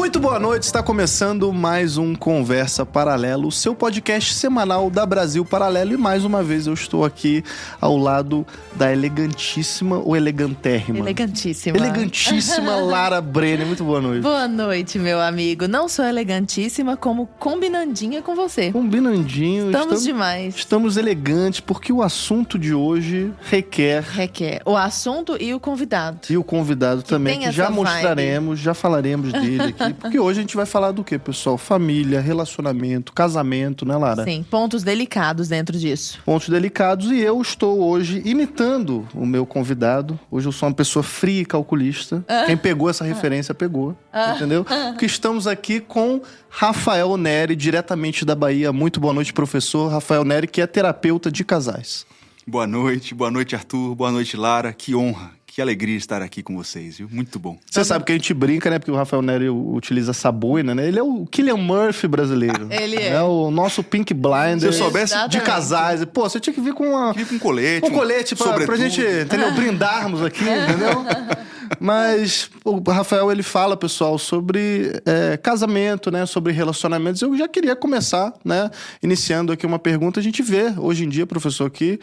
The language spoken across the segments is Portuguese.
Muito boa noite, está começando mais um Conversa Paralelo, o seu podcast semanal da Brasil Paralelo. E mais uma vez eu estou aqui ao lado da elegantíssima ou elegantérrima? Elegantíssima. Elegantíssima Lara Brenner. Muito boa noite. Boa noite, meu amigo. Não sou elegantíssima, como combinandinha com você. Combinandinho. Estamos, demais. Estamos elegantes porque o assunto de hoje requer. Requer. O assunto e o convidado. E o convidado Que também, que já essa mostraremos, já falaremos dele aqui. Porque hoje a gente vai falar do quê, pessoal? Família, relacionamento, casamento, né, Lara? Sim, pontos delicados dentro disso. pontos delicados e eu estou hoje imitando o meu convidado. Hoje eu sou uma pessoa fria e calculista. Quem pegou essa referência pegou, entendeu? Porque estamos aqui com Rafael Neri, diretamente da Bahia. Muito boa noite, professor Rafael Neri, que é terapeuta de casais. Boa noite, boa noite, Arthur. Boa noite, Lara. Que honra, que alegria estar aqui com vocês, viu? Muito bom. Você sabe que a gente brinca, né? Porque o Rafael Neri utiliza essa boina, né? Ele é o Killian Murphy brasileiro. Ele é. É o nosso Pink Blinder. Se eu soubesse de Exatamente. casais. Pô, você tinha que vir com uma, Aqui com colete. um colete pra, pra gente, entendeu? Brindarmos aqui, entendeu? Mas o Rafael, ele fala, pessoal, sobre é, casamento, né? Sobre relacionamentos. Eu já queria começar, né? Iniciando aqui uma pergunta. A gente vê, hoje em dia, professor, que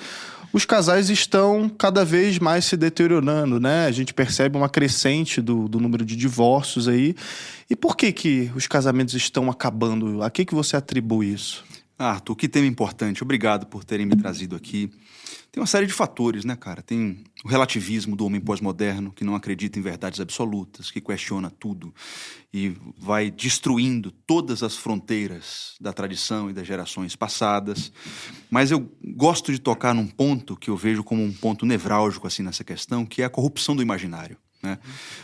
os casais estão cada vez mais se deteriorando, né? A gente percebe uma crescente do, do número de divórcios aí. E por que que os casamentos estão acabando? A que que você atribui isso? Arthur, que tema importante. Obrigado por terem me trazido aqui. Tem uma série de fatores, né, cara? Tem o relativismo do homem pós-moderno, que não acredita em verdades absolutas, que questiona tudo e vai destruindo todas as fronteiras da tradição e das gerações passadas. Mas eu gosto de tocar num ponto que eu vejo como um ponto nevrálgico assim nessa questão, que é a corrupção do imaginário. né?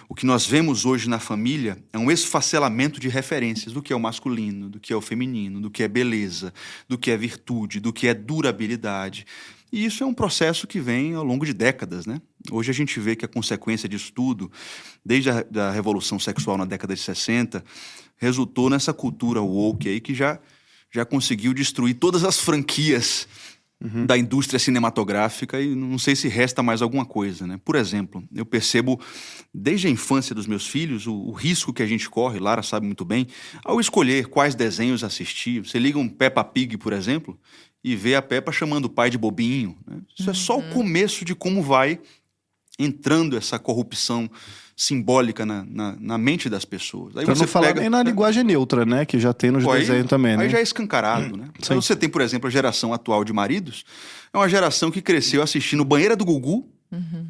O que nós vemos hoje na família é um esfacelamento de referências do que é o masculino, do que é o feminino, do que é beleza, do que é virtude, do que é durabilidade. E isso é um processo que vem ao longo de décadas, né? Hoje a gente vê que a consequência disso tudo, desde a da revolução sexual na década de 60, resultou nessa cultura woke aí que já, já conseguiu destruir todas as franquias da indústria cinematográfica e não sei se resta mais alguma coisa, né? Por exemplo, eu percebo desde a infância dos meus filhos o, o risco que a gente corre, Lara sabe muito bem, ao escolher quais desenhos assistir. Você liga um Peppa Pig, por exemplo, e vê a Peppa chamando o pai de bobinho. né? Isso é só o começo de como vai entrando essa corrupção simbólica na, na, na mente das pessoas. Aí Pra não falar nem na linguagem neutra, né? Que já tem nos aí- desenhos também, né? Aí já é escancarado, né? Sim. Então você tem, por exemplo, a geração atual de maridos, é uma geração que cresceu assistindo Banheira do Gugu,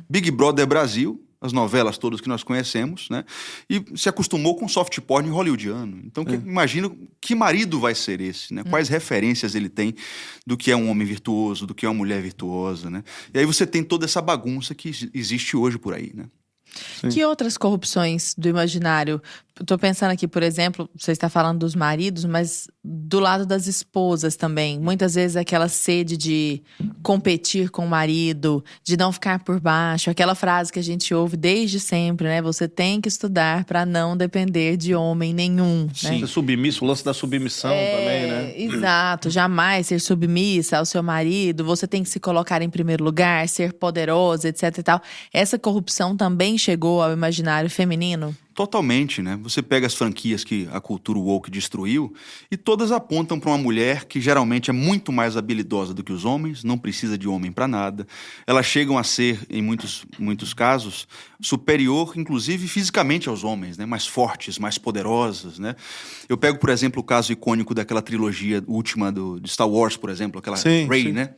Big Brother Brasil, as novelas todas que nós conhecemos, né? E se acostumou com soft porn hollywoodiano. Então, É. que, imagina que marido vai ser esse, né? Quais referências ele tem do que é um homem virtuoso, do que é uma mulher virtuosa, né? E aí você tem toda essa bagunça que exi- existe hoje por aí, né? Sim. Que outras corrupções do imaginário? Tô pensando aqui, por exemplo, você está falando dos maridos, mas do lado das esposas também. Muitas vezes aquela sede de competir com o marido, de não ficar por baixo, aquela frase que a gente ouve desde sempre, né? Você tem que estudar para não depender de homem nenhum, né? Ser submisso, o lance da submissão também, né? Exato, jamais ser submissa ao seu marido, você tem que se colocar em primeiro lugar, ser poderosa, etc e tal. Essa corrupção também chegou ao imaginário feminino? Totalmente, né? Você pega as franquias que a cultura woke destruiu e todas apontam para uma mulher que geralmente é muito mais habilidosa do que os homens, não precisa de homem para nada. Elas chegam a ser, em muitos, muitos casos, superior, inclusive fisicamente aos homens, né? Mais fortes, mais poderosas, né? Eu pego, por exemplo, o caso icônico daquela trilogia última do, de Star Wars, por exemplo, aquela Sim, Rey, sim. né?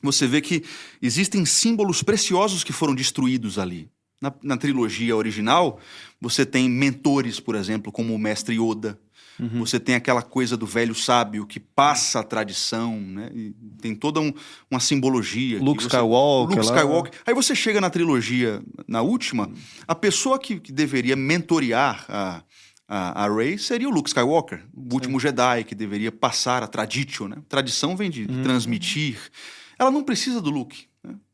Você vê que existem símbolos preciosos que foram destruídos ali. Na, na trilogia original, você tem mentores, por exemplo, como o mestre Yoda. Uhum. Você tem aquela coisa do velho sábio que passa a tradição, né? E tem toda um- uma simbologia. Luke você- Skywalker Luke lá. Skywalker. Aí você chega na trilogia, na última, a pessoa que, que deveria mentorear a, a, a Rey seria o Luke Skywalker, o último Jedi que deveria passar a tradition, né? Tradição vem de Uhum. transmitir. Ela não precisa do Luke.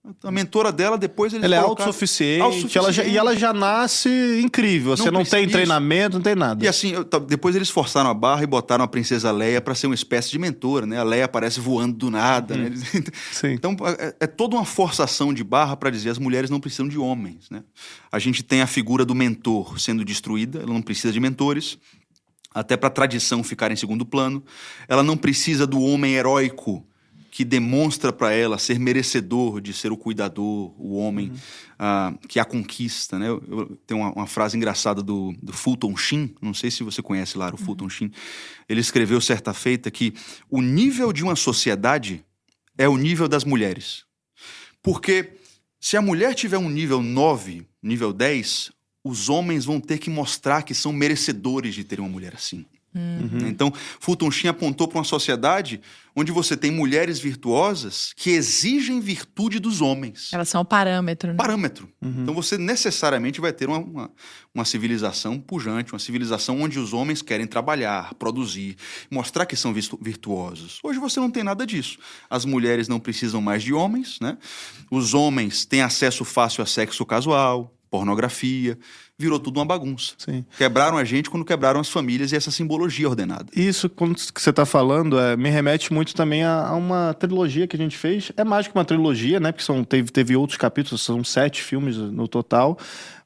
Né? A mentora dela, depois eles Ela é colocaram- autossuficiente, Autossuficiente. Ela já- e ela já nasce incrível. Você Não precisa- tem treinamento, não tem nada. E assim, eu- depois eles forçaram a barra e botaram a princesa Leia para ser uma espécie de mentora, né? A Leia aparece voando do nada, né? Eles- Sim. Então é, é toda uma forçação de barra para dizer as mulheres não precisam de homens, né? A gente tem a figura do mentor sendo destruída, ela não precisa de mentores. até para a tradição ficar em segundo plano. Ela não precisa do homem heróico que demonstra para ela ser merecedor de ser o cuidador, o homem uhum. uh, que a conquista. Né? Eu, eu tenho uma, uma, frase engraçada do, do, Fulton Sheen, não sei se você conhece lá o uhum. Fulton Sheen. Ele escreveu certa feita que o nível de uma sociedade é o nível das mulheres. Porque se a mulher tiver um nível 9, nível 10, os homens vão ter que mostrar que são merecedores de ter uma mulher assim. Uhum. Então, Fulton Sheen apontou para uma sociedade onde você tem mulheres virtuosas que exigem virtude dos homens. Elas são o parâmetro. Né? Parâmetro. Uhum. Então, você necessariamente vai ter uma, uma, uma, civilização pujante, uma civilização onde os homens querem trabalhar, produzir, mostrar que são virtuosos. Hoje você não tem nada disso. As mulheres não precisam mais de homens, né? Os homens têm acesso fácil a sexo casual, pornografia, virou tudo uma bagunça. Sim. Quebraram a gente quando quebraram as famílias e essa simbologia ordenada. Isso, quando que você está falando, é, me remete muito também a, a, uma trilogia que a gente fez. É mais que uma trilogia, né? Porque são, teve, teve outros capítulos, são sete filmes no total.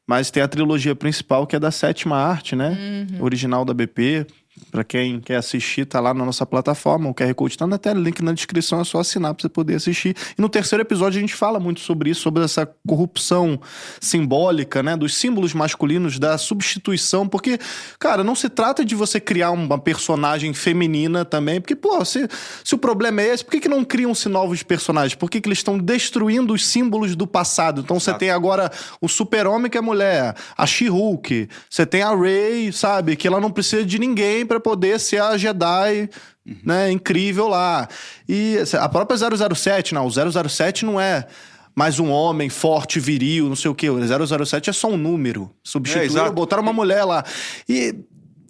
Mas tem a trilogia principal, que é da sétima arte, né? Uhum. Original da BP. Para quem quer assistir, tá lá na nossa plataforma. O QR Code tá na tela, link na descrição, é só assinar para você poder assistir. E no terceiro episódio a gente fala muito sobre isso, sobre essa corrupção simbólica, né? Dos símbolos masculinos, da substituição. Porque, cara, não se trata de você criar uma personagem feminina também. Porque, pô, se, se o problema é esse, por que, que não criam-se novos personagens? Por que, que eles estão destruindo os símbolos do passado? Então Exato. você tem agora o super-homem que é mulher, a She-Hulk, você tem a Rey, sabe? Que ela não precisa de ninguém para poder ser a Jedi uhum. né, incrível lá. E a própria 007, não, o 007 não é mais um homem forte, viril, não sei o quê. O 007 é só um número. Substituíram, é, botaram uma mulher lá. E,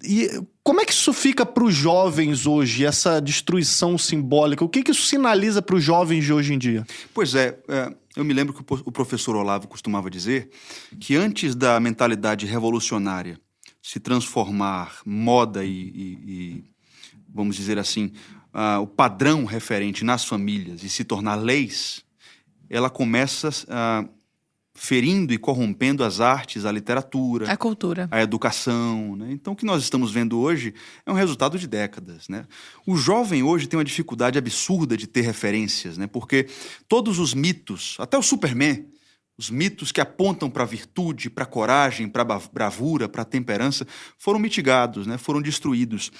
e como é que isso fica para os jovens hoje, essa destruição simbólica? O que, que isso sinaliza para os jovens de hoje em dia? Pois é, é, eu me lembro que o professor Olavo costumava dizer que antes da mentalidade revolucionária se transformar moda e, e, e vamos dizer assim, uh, o padrão referente nas famílias e se tornar leis, ela começa uh, ferindo e corrompendo as artes, a literatura, a cultura, a educação. Né? Então, o que nós estamos vendo hoje é um resultado de décadas. Né? O jovem hoje tem uma dificuldade absurda de ter referências, né? porque todos os mitos, até o Superman, os mitos que apontam para a virtude, para a coragem, para a bravura, para a temperança, foram mitigados, né? foram destruídos.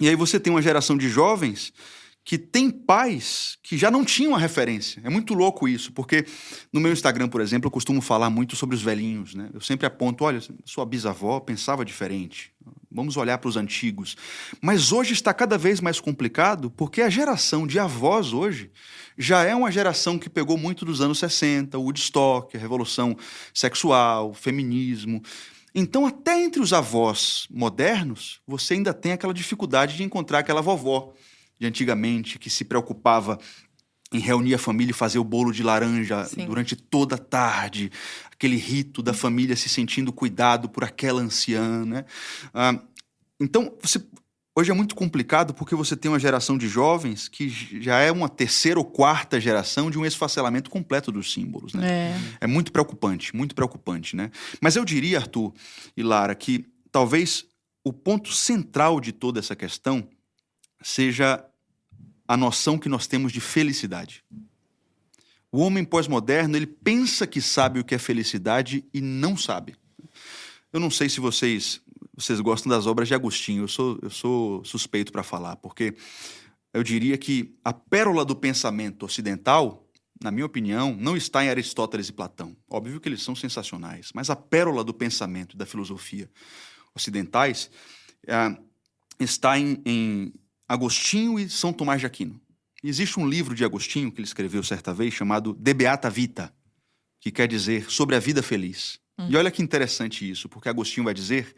E aí você tem uma geração de jovens que tem pais que já não tinham a referência. É muito louco isso, porque no meu Instagram, por exemplo, eu costumo falar muito sobre os velhinhos. Né? Eu sempre aponto: olha, sua bisavó pensava diferente. Vamos olhar para os antigos. Mas hoje está cada vez mais complicado, porque a geração de avós hoje já é uma geração que pegou muito dos anos 60, o Woodstock, a revolução sexual, o feminismo. Então, até entre os avós modernos, você ainda tem aquela dificuldade de encontrar aquela vovó de antigamente que se preocupava em reunir a família e fazer o bolo de laranja Sim. durante toda a tarde, aquele rito da família se sentindo cuidado por aquela anciã, né? Ah, então, você, hoje é muito complicado porque você tem uma geração de jovens que já é uma terceira ou quarta geração de um esfacelamento completo dos símbolos, né? É. é muito preocupante, muito preocupante, né? Mas eu diria, Arthur e Lara, que talvez o ponto central de toda essa questão seja a noção que nós temos de felicidade. O homem pós-moderno, ele pensa que sabe o que é felicidade e não sabe. Eu não sei se vocês vocês gostam das obras de Agostinho. Eu sou, eu sou suspeito para falar, porque eu diria que a pérola do pensamento ocidental, na minha opinião, não está em Aristóteles e Platão. Óbvio que eles são sensacionais, mas a pérola do pensamento e da filosofia ocidentais é, está em, em Agostinho e São Tomás de Aquino. Existe um livro de Agostinho que ele escreveu certa vez chamado De Beata Vita, que quer dizer sobre a vida feliz. Hum. E olha que interessante isso, porque Agostinho vai dizer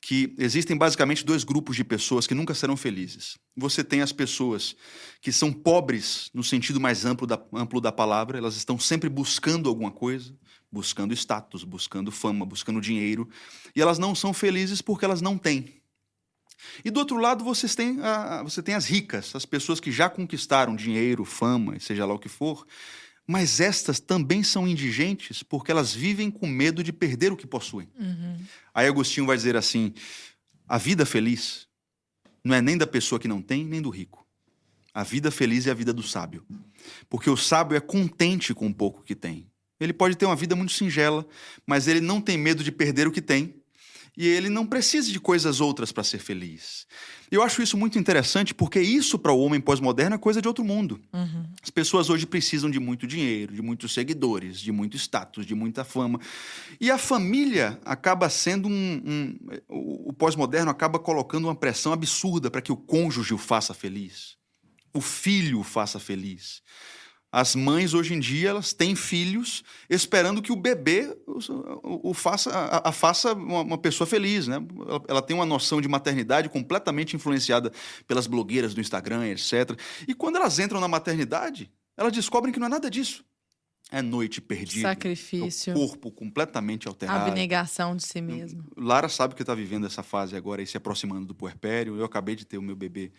que existem basicamente dois grupos de pessoas que nunca serão felizes. Você tem as pessoas que são pobres no sentido mais amplo da, amplo da palavra, elas estão sempre buscando alguma coisa, buscando status, buscando fama, buscando dinheiro, e elas não são felizes porque elas não têm. E do outro lado, vocês têm a, você tem as ricas, as pessoas que já conquistaram dinheiro, fama, seja lá o que for, mas estas também são indigentes porque elas vivem com medo de perder o que possuem. Uhum. Aí Agostinho vai dizer assim: a vida feliz não é nem da pessoa que não tem, nem do rico. A vida feliz é a vida do sábio. Porque o sábio é contente com o pouco que tem. Ele pode ter uma vida muito singela, mas ele não tem medo de perder o que tem e ele não precisa de coisas outras para ser feliz. Eu acho isso muito interessante porque isso para o homem pós-moderno é coisa de outro mundo. Uhum. As pessoas hoje precisam de muito dinheiro, de muitos seguidores, de muito status, de muita fama. E a família acaba sendo um. um o pós-moderno acaba colocando uma pressão absurda para que o cônjuge o faça feliz, o filho o faça feliz. As mães hoje em dia elas têm filhos esperando que o bebê o, o faça, a, a, faça uma, uma, pessoa feliz, né? Ela, ela, tem uma noção de maternidade completamente influenciada pelas blogueiras do Instagram, etc. E quando elas entram na maternidade, elas descobrem que não é nada disso. É noite perdida. Sacrifício. O corpo completamente alterado. Abnegação de si mesmo. Lara sabe que está vivendo essa fase agora e se aproximando do puerpério. Eu acabei de ter o meu bebê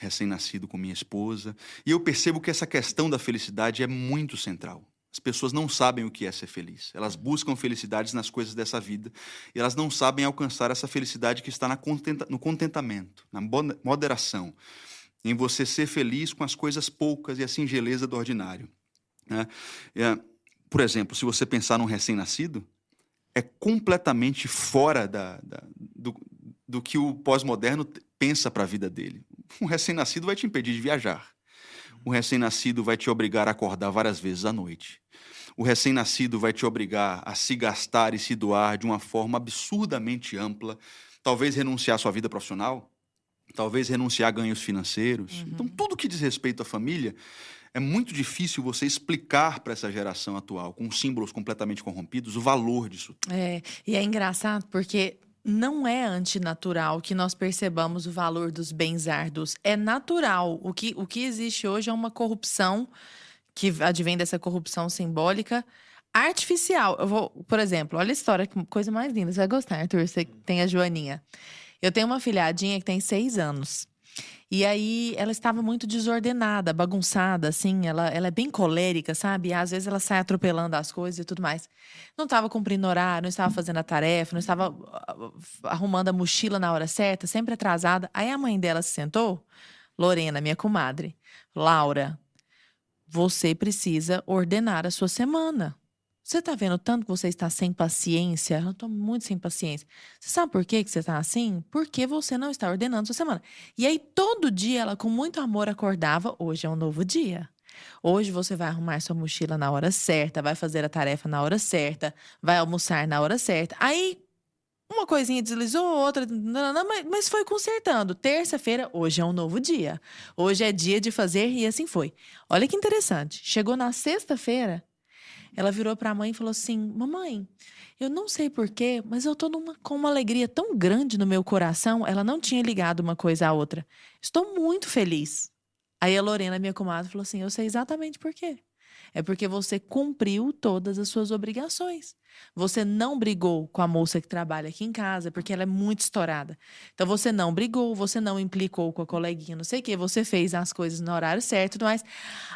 recém-nascido com minha esposa. E eu percebo que essa questão da felicidade é muito central. As pessoas não sabem o que é ser feliz. Elas buscam felicidades nas coisas dessa vida e elas não sabem alcançar essa felicidade que está contenta, no contentamento, na moderação, em você ser feliz com as coisas poucas e a singeleza do ordinário. Né? É, por exemplo, se você pensar num recém-nascido, é completamente fora da, da, do, do que o pós-moderno pensa para a vida dele. Um recém-nascido vai te impedir de viajar. O recém-nascido vai te obrigar a acordar várias vezes à noite. O recém-nascido vai te obrigar a se gastar e se doar de uma forma absurdamente ampla, talvez renunciar à sua vida profissional, talvez renunciar a ganhos financeiros. Uhum. Então, tudo que diz respeito à família é muito difícil você explicar para essa geração atual, com símbolos completamente corrompidos, o valor disso. É, e é engraçado porque não é antinatural que nós percebamos o valor dos bens árduos. É natural. O que, o que existe hoje é uma corrupção que advém dessa corrupção simbólica artificial. Eu vou, por exemplo, olha a história, que coisa mais linda. Você vai gostar, Arthur. Você tem a Joaninha. Eu tenho uma filhadinha que tem seis anos. E aí ela estava muito desordenada, bagunçada, assim. Ela, ela é bem colérica, sabe? Às vezes ela sai atropelando as coisas e tudo mais. Não estava cumprindo horário, não estava fazendo a tarefa, não estava uh, arrumando a mochila na hora certa, sempre atrasada. Aí a mãe dela se sentou, Lorena, minha comadre, Laura, você precisa ordenar a sua semana. Você tá vendo tanto que você está sem paciência? Eu tô muito sem paciência. Você sabe por que, que você tá assim? Porque você não está ordenando sua semana. E aí, todo dia, ela, com muito amor, acordava: hoje é um novo dia. Hoje você vai arrumar sua mochila na hora certa, vai fazer a tarefa na hora certa, vai almoçar na hora certa. Aí, uma coisinha deslizou, outra, mas foi consertando. Terça-feira, hoje é um novo dia. Hoje é dia de fazer e assim foi. Olha que interessante. Chegou na sexta-feira, ela virou para a mãe e falou assim: Mamãe, eu não sei porquê, mas eu numa, com uma alegria tão grande no meu coração. Ela não tinha ligado uma coisa à outra. Estou muito feliz. Aí a Lorena, minha comadre, falou assim: Eu sei exatamente por quê. É porque você cumpriu todas as suas obrigações. Você não brigou com a moça que trabalha aqui em casa, porque ela é muito estourada. Então você não brigou, você não implicou com a coleguinha, não sei o quê, você fez as coisas no horário certo mais.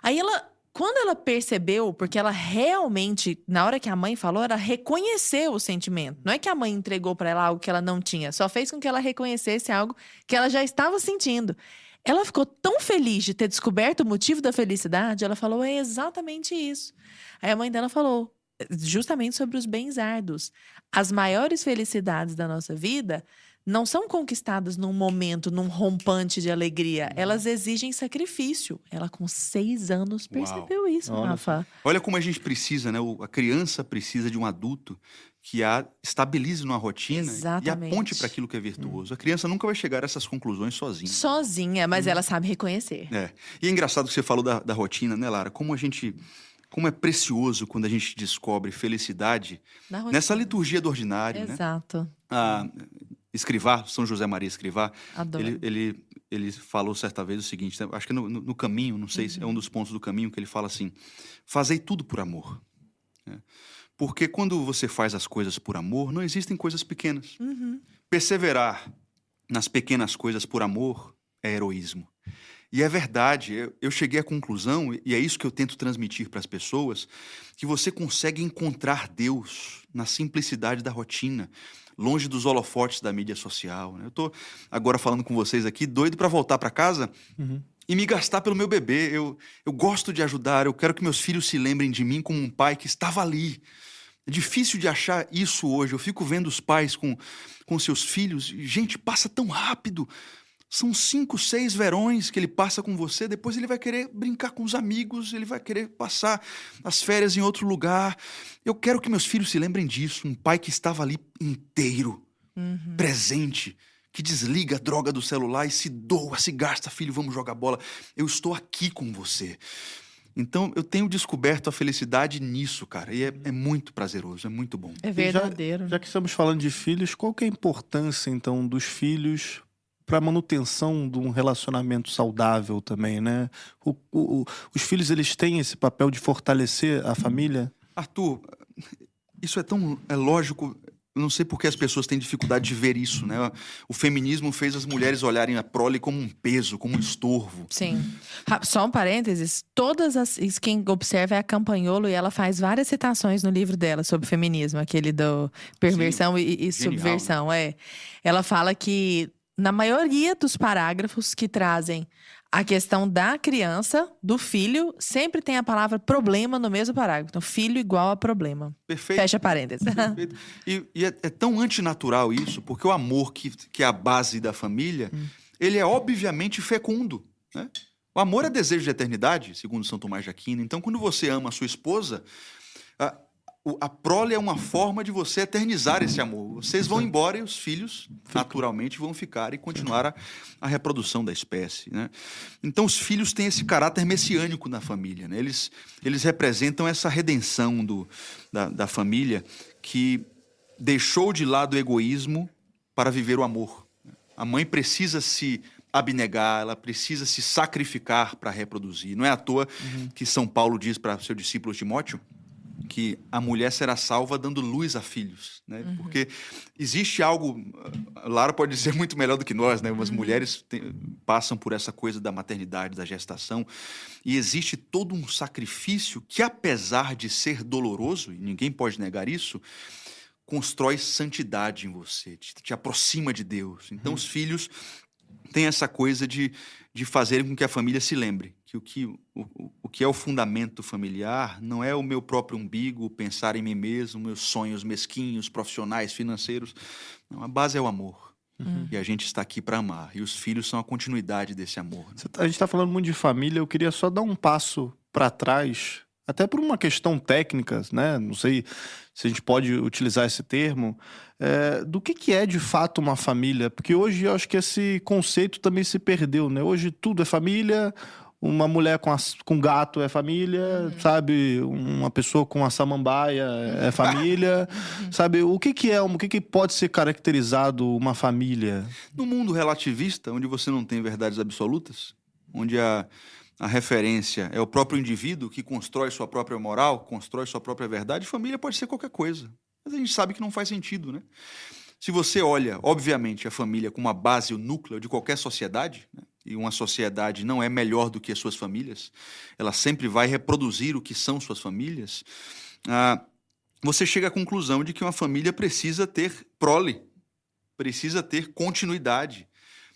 Aí ela quando ela percebeu, porque ela realmente, na hora que a mãe falou, ela reconheceu o sentimento. Não é que a mãe entregou para ela algo que ela não tinha, só fez com que ela reconhecesse algo que ela já estava sentindo. Ela ficou tão feliz de ter descoberto o motivo da felicidade, ela falou: é exatamente isso. Aí a mãe dela falou justamente sobre os bens árduos. As maiores felicidades da nossa vida não são conquistadas num momento, num rompante de alegria. Elas exigem sacrifício. Ela, com seis anos, percebeu Uau. isso, Olha. Rafa. Olha como a gente precisa, né? A criança precisa de um adulto que a estabilize numa rotina Exatamente. e aponte para aquilo que é virtuoso. Hum. A criança nunca vai chegar a essas conclusões sozinha. Sozinha, mas hum. ela sabe reconhecer. É. E é engraçado que você falou da, da rotina, né, Lara? Como a gente como é precioso quando a gente descobre felicidade nessa liturgia do ordinário. Né? Exato. Né? Ah, Escrivá, São José Maria Escrivá, ele, ele, ele falou certa vez o seguinte, né, acho que no, no, caminho, não sei uhum. se é um uhum. dos pontos do caminho que ele fala assim, fazei tudo por amor. Né? Porque quando você faz as coisas por amor, não existem coisas pequenas. Uhum. Perseverar nas pequenas coisas por amor é heroísmo. E é verdade, eu cheguei à conclusão, e é isso que eu tento transmitir para as pessoas, que você consegue encontrar Deus na simplicidade da rotina, longe dos holofotes da mídia social. Né? Eu estou agora falando com vocês aqui, doido para voltar para casa uhum. e me gastar pelo meu bebê. Eu, eu gosto de ajudar, eu quero que meus filhos se lembrem de mim como um pai que estava ali. É difícil de achar isso hoje. Eu fico vendo os pais com, com seus filhos. Gente, passa tão rápido. São cinco, seis verões que ele passa com você, depois ele vai querer brincar com os amigos, ele vai querer passar as férias em outro lugar. Eu quero que meus filhos se lembrem disso. Um pai que estava ali inteiro, uhum. presente, que desliga a droga do celular e se doa, se gasta, filho, vamos jogar bola. Eu estou aqui com você. Então, eu tenho descoberto a felicidade nisso, cara. E é, é muito prazeroso, é muito bom. É verdadeiro. Já, já, que estamos falando de filhos, qual que é a importância, então, dos filhos para a manutenção de um relacionamento saudável também, né? O, o, os filhos eles têm esse papel de fortalecer a família. Arthur, isso é tão é lógico. Eu não sei por que as pessoas têm dificuldade de ver isso, né? O feminismo fez as mulheres olharem a prole como um peso, como um estorvo. Sim. Só um parênteses, todas as quem observa é a Campanholo e ela faz várias citações no livro dela sobre feminismo, aquele do perversão Sim. e, e subversão, é. Ela fala que na maioria dos parágrafos que trazem a questão da criança, do filho, sempre tem a palavra problema no mesmo parágrafo. Então, filho igual a problema. Perfeito. Fecha parênteses. Perfeito. E, e é, é, tão antinatural isso, porque o amor que, que é a base da família, hum. ele é obviamente fecundo. Né? O amor é desejo de eternidade, segundo São Tomás de Aquino. Então, quando você ama a sua esposa, a prole é uma forma de você eternizar esse amor. Vocês vão embora e os filhos, naturalmente, vão ficar e continuar a, a reprodução da espécie. Né? Então, os filhos têm esse caráter messiânico na família. Né? Eles, eles representam essa redenção do, da, da família que deixou de lado o egoísmo para viver o amor. A mãe precisa se abnegar, ela precisa se sacrificar para reproduzir. Não é à toa uhum. que São Paulo diz para seu discípulo Timóteo que a mulher será salva dando luz a filhos, né? Uhum. Porque existe algo, Lara pode dizer muito melhor do que nós, né? As uhum. mulheres tem, passam por essa coisa da maternidade, da gestação, e existe todo um sacrifício que, apesar de ser doloroso, e ninguém pode negar isso, constrói santidade em você, te, te aproxima de Deus. Então, uhum. os filhos têm essa coisa de, de fazer com que a família se lembre que o que, o, o que é o fundamento familiar não é o meu próprio umbigo, pensar em mim mesmo, meus sonhos mesquinhos, profissionais, financeiros. Não, a base é o amor. Uhum. E a gente está aqui para amar. E os filhos são a continuidade desse amor. Né? A gente está falando muito de família. Eu queria só dar um passo para trás, até por uma questão técnica, né? Não sei se a gente pode utilizar esse termo. É, do que, que é de fato uma família? Porque hoje eu acho que esse conceito também se perdeu, né? Hoje tudo é família uma mulher com, as, com gato é família, uhum. sabe? Uma pessoa com a samambaia é família, uhum. sabe? O que, que é, o que, que pode ser caracterizado uma família? No mundo relativista, onde você não tem verdades absolutas, onde a, a referência é o próprio indivíduo que constrói sua própria moral, constrói sua própria verdade, família pode ser qualquer coisa. Mas a gente sabe que não faz sentido, né? Se você olha, obviamente, a família como a base, o núcleo de qualquer sociedade, né? E uma sociedade não é melhor do que as suas famílias, ela sempre vai reproduzir o que são suas famílias, ah, você chega à conclusão de que uma família precisa ter prole, precisa ter continuidade.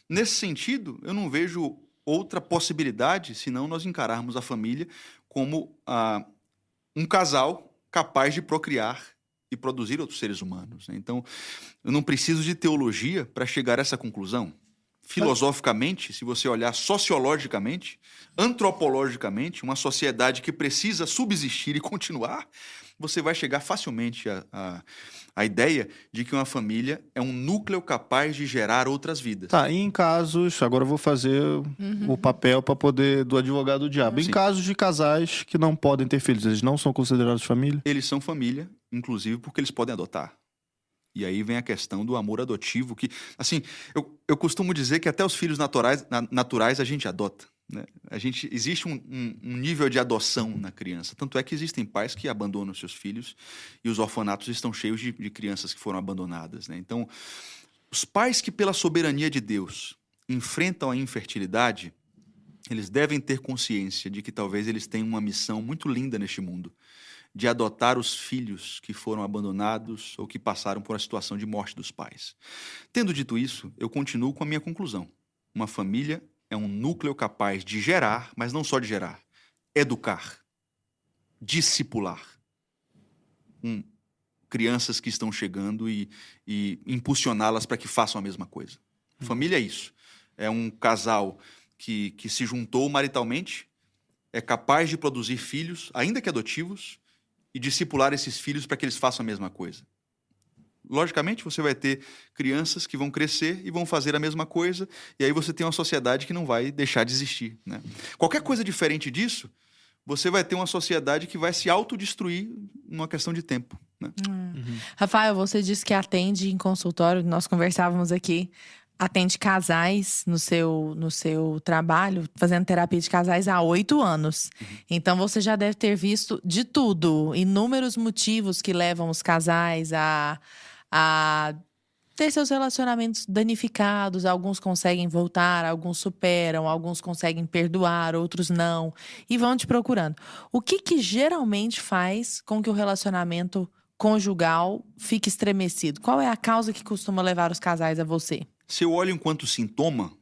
Nesse sentido, eu não vejo outra possibilidade senão nós encararmos a família como ah, um casal capaz de procriar e produzir outros seres humanos. Né? Então, eu não preciso de teologia para chegar a essa conclusão filosoficamente, se você olhar sociologicamente, antropologicamente, uma sociedade que precisa subsistir e continuar, você vai chegar facilmente à, à, à, ideia de que uma família é um núcleo capaz de gerar outras vidas. Tá, e em casos, agora eu vou fazer uhum. o papel para poder do advogado do diabo. Sim. Em casos de casais que não podem ter filhos, eles não são considerados família? Eles são família, inclusive porque eles podem adotar. E aí vem a questão do amor adotivo, que, assim, eu, eu costumo dizer que até os filhos naturais, naturais a gente adota. Né? A gente, existe um, um, um, nível de adoção na criança. Tanto é que existem pais que abandonam seus filhos e os orfanatos estão cheios de, de crianças que foram abandonadas. Né? Então, os pais que, pela soberania de Deus, enfrentam a infertilidade, eles devem ter consciência de que talvez eles tenham uma missão muito linda neste mundo, de adotar os filhos que foram abandonados ou que passaram por a situação de morte dos pais. Tendo dito isso, eu continuo com a minha conclusão. Uma família é um núcleo capaz de gerar, mas não só de gerar, educar, discipular. Um, crianças que estão chegando e, e impulsioná-las para que façam a mesma coisa. Família é isso. É um casal que, que se juntou maritalmente, é capaz de produzir filhos, ainda que adotivos, e discipular esses filhos para que eles façam a mesma coisa. Logicamente, você vai ter crianças que vão crescer e vão fazer a mesma coisa, e aí você tem uma sociedade que não vai deixar de existir. Né? Qualquer coisa diferente disso, você vai ter uma sociedade que vai se autodestruir numa questão de tempo. Né? Uhum. Rafael, você disse que atende em consultório, nós conversávamos aqui, atende casais no seu, no seu trabalho, fazendo terapia de casais há oito anos. Uhum. Então você já deve ter visto de tudo, inúmeros motivos que levam os casais a, a ter seus relacionamentos danificados. Alguns conseguem voltar, alguns superam, alguns conseguem perdoar, outros não. E vão te procurando. O que, que geralmente faz com que o relacionamento conjugal fique estremecido? Qual é a causa que costuma levar os casais a você? Se eu olho enquanto sintoma,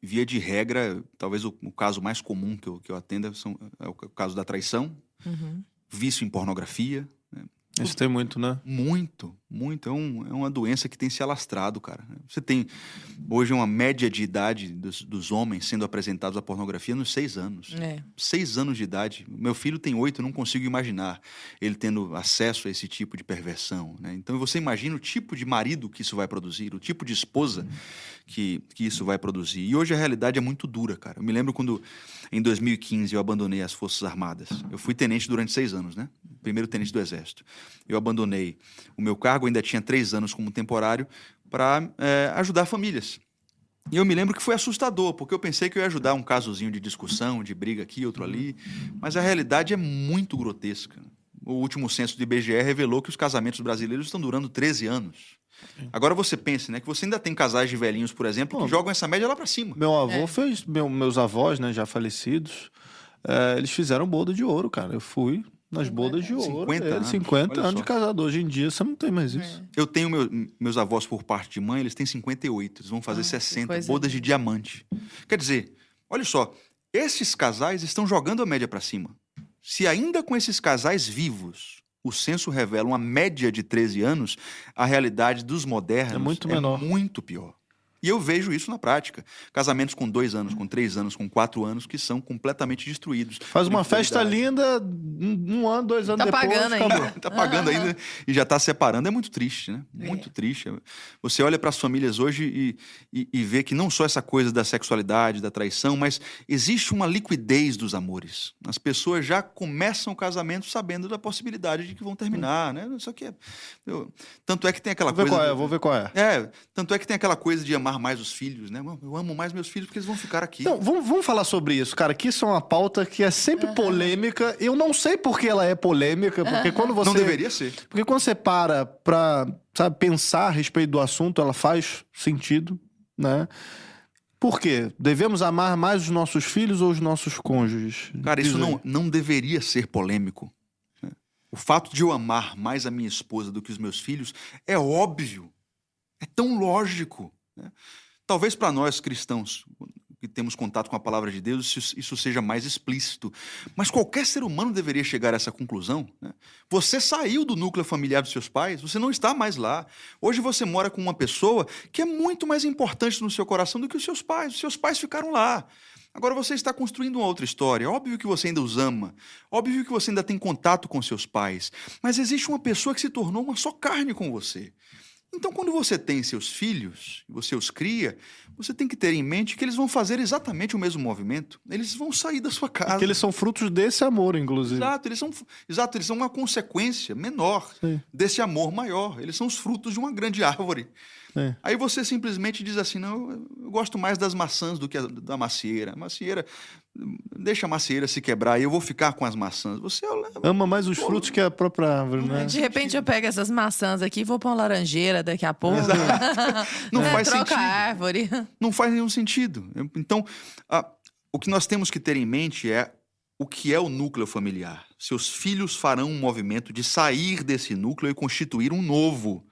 via de regra, talvez o, o caso mais comum que eu, que eu atenda são, é o caso da traição, uhum. vício em pornografia, isso tem muito, né? Muito, muito. É, um, é uma doença que tem se alastrado, cara. Você tem hoje uma média de idade dos, dos homens sendo apresentados à pornografia nos seis anos. É. Seis anos de idade. Meu filho tem oito, não consigo imaginar ele tendo acesso a esse tipo de perversão. Né? Então você imagina o tipo de marido que isso vai produzir, o tipo de esposa que, que isso vai produzir. E hoje a realidade é muito dura, cara. Eu me lembro quando, em 2015, eu abandonei as Forças Armadas. Eu fui tenente durante seis anos, né? Primeiro tenente do Exército eu abandonei o meu cargo, ainda tinha três anos como temporário, para é, ajudar famílias. E eu me lembro que foi assustador, porque eu pensei que eu ia ajudar um casozinho de discussão, de briga aqui, outro ali, mas a realidade é muito grotesca. O último censo do IBGE revelou que os casamentos brasileiros estão durando 13 anos. Agora você pensa, né, que você ainda tem casais de velhinhos, por exemplo, que jogam essa média lá para cima. Meu avô é. fez, meu, meus avós, né, já falecidos, é, eles fizeram boda de ouro, cara. Eu fui, nas bodas de ouro. 50 anos. 50 anos de casado. Hoje em dia você não tem mais isso. É. Eu tenho meu, meus avós por parte de mãe, eles têm 58. Eles vão fazer ah, 60. Bodas de diamante. Quer dizer, olha só, esses casais estão jogando a média para cima. Se ainda com esses casais vivos o censo revela uma média de 13 anos, a realidade dos modernos é muito, menor. É muito pior. E eu vejo isso na prática. Casamentos com dois anos, com três anos, com quatro anos, que são completamente destruídos. Faz uma festa linda, um ano, dois anos tá depois. Pagando ainda. tá pagando ainda e já está separando. É muito triste, né? É. Muito é. triste. Você olha para as famílias hoje e, e, e vê que não só essa coisa da sexualidade, da traição, mas existe uma liquidez dos amores. As pessoas já começam o casamento sabendo da possibilidade de que vão terminar, né? Só que eu, tanto é que tem aquela vou coisa. Ver qual é, vou ver qual é. É, tanto é que tem aquela coisa de amar amar mais os filhos, né? Eu amo mais meus filhos porque eles vão ficar aqui. Então, vamos, vamos falar sobre isso, cara, que isso é uma pauta que é sempre uhum. polêmica. Eu não sei por que ela é polêmica, porque uhum. quando você... Não deveria ser. Porque quando você para pra, sabe, pensar a respeito do assunto, ela faz sentido, né? Por quê? Devemos amar mais os nossos filhos ou os nossos cônjuges? Cara, isso não, não deveria ser polêmico. O fato de eu amar mais a minha esposa do que os meus filhos é óbvio. É tão lógico. Né? Talvez para nós cristãos que temos contato com a palavra de Deus, isso, seja mais explícito. Mas qualquer ser humano deveria chegar a essa conclusão. Né? Você saiu do núcleo familiar dos seus pais, você não está mais lá. Hoje você mora com uma pessoa que é muito mais importante no seu coração do que os seus pais. Os seus pais ficaram lá. Agora você está construindo uma outra história. Óbvio que você ainda os ama. Óbvio que você ainda tem contato com seus pais. Mas existe uma pessoa que se tornou uma só carne com você. Então, quando você tem seus filhos, você os cria, você tem que ter em mente que eles vão fazer exatamente o mesmo movimento. Eles vão sair da sua casa. Que eles são frutos desse amor, inclusive. Exato, eles são, exato, eles são uma consequência menor Sim. desse amor maior. Eles são os frutos de uma grande árvore. É. Aí você simplesmente diz assim: não, eu gosto mais das maçãs do que a, da macieira. A macieira, deixa a macieira se quebrar e eu vou ficar com as maçãs. Você ama mais os frutos que a própria árvore, né? De repente eu pego essas maçãs aqui e vou para uma laranjeira daqui a pouco. não é, faz troca sentido. a árvore. Não faz nenhum sentido. Então, a, o que nós temos que ter em mente é o que é o núcleo familiar. Seus filhos farão um movimento de sair desse núcleo e constituir um novo.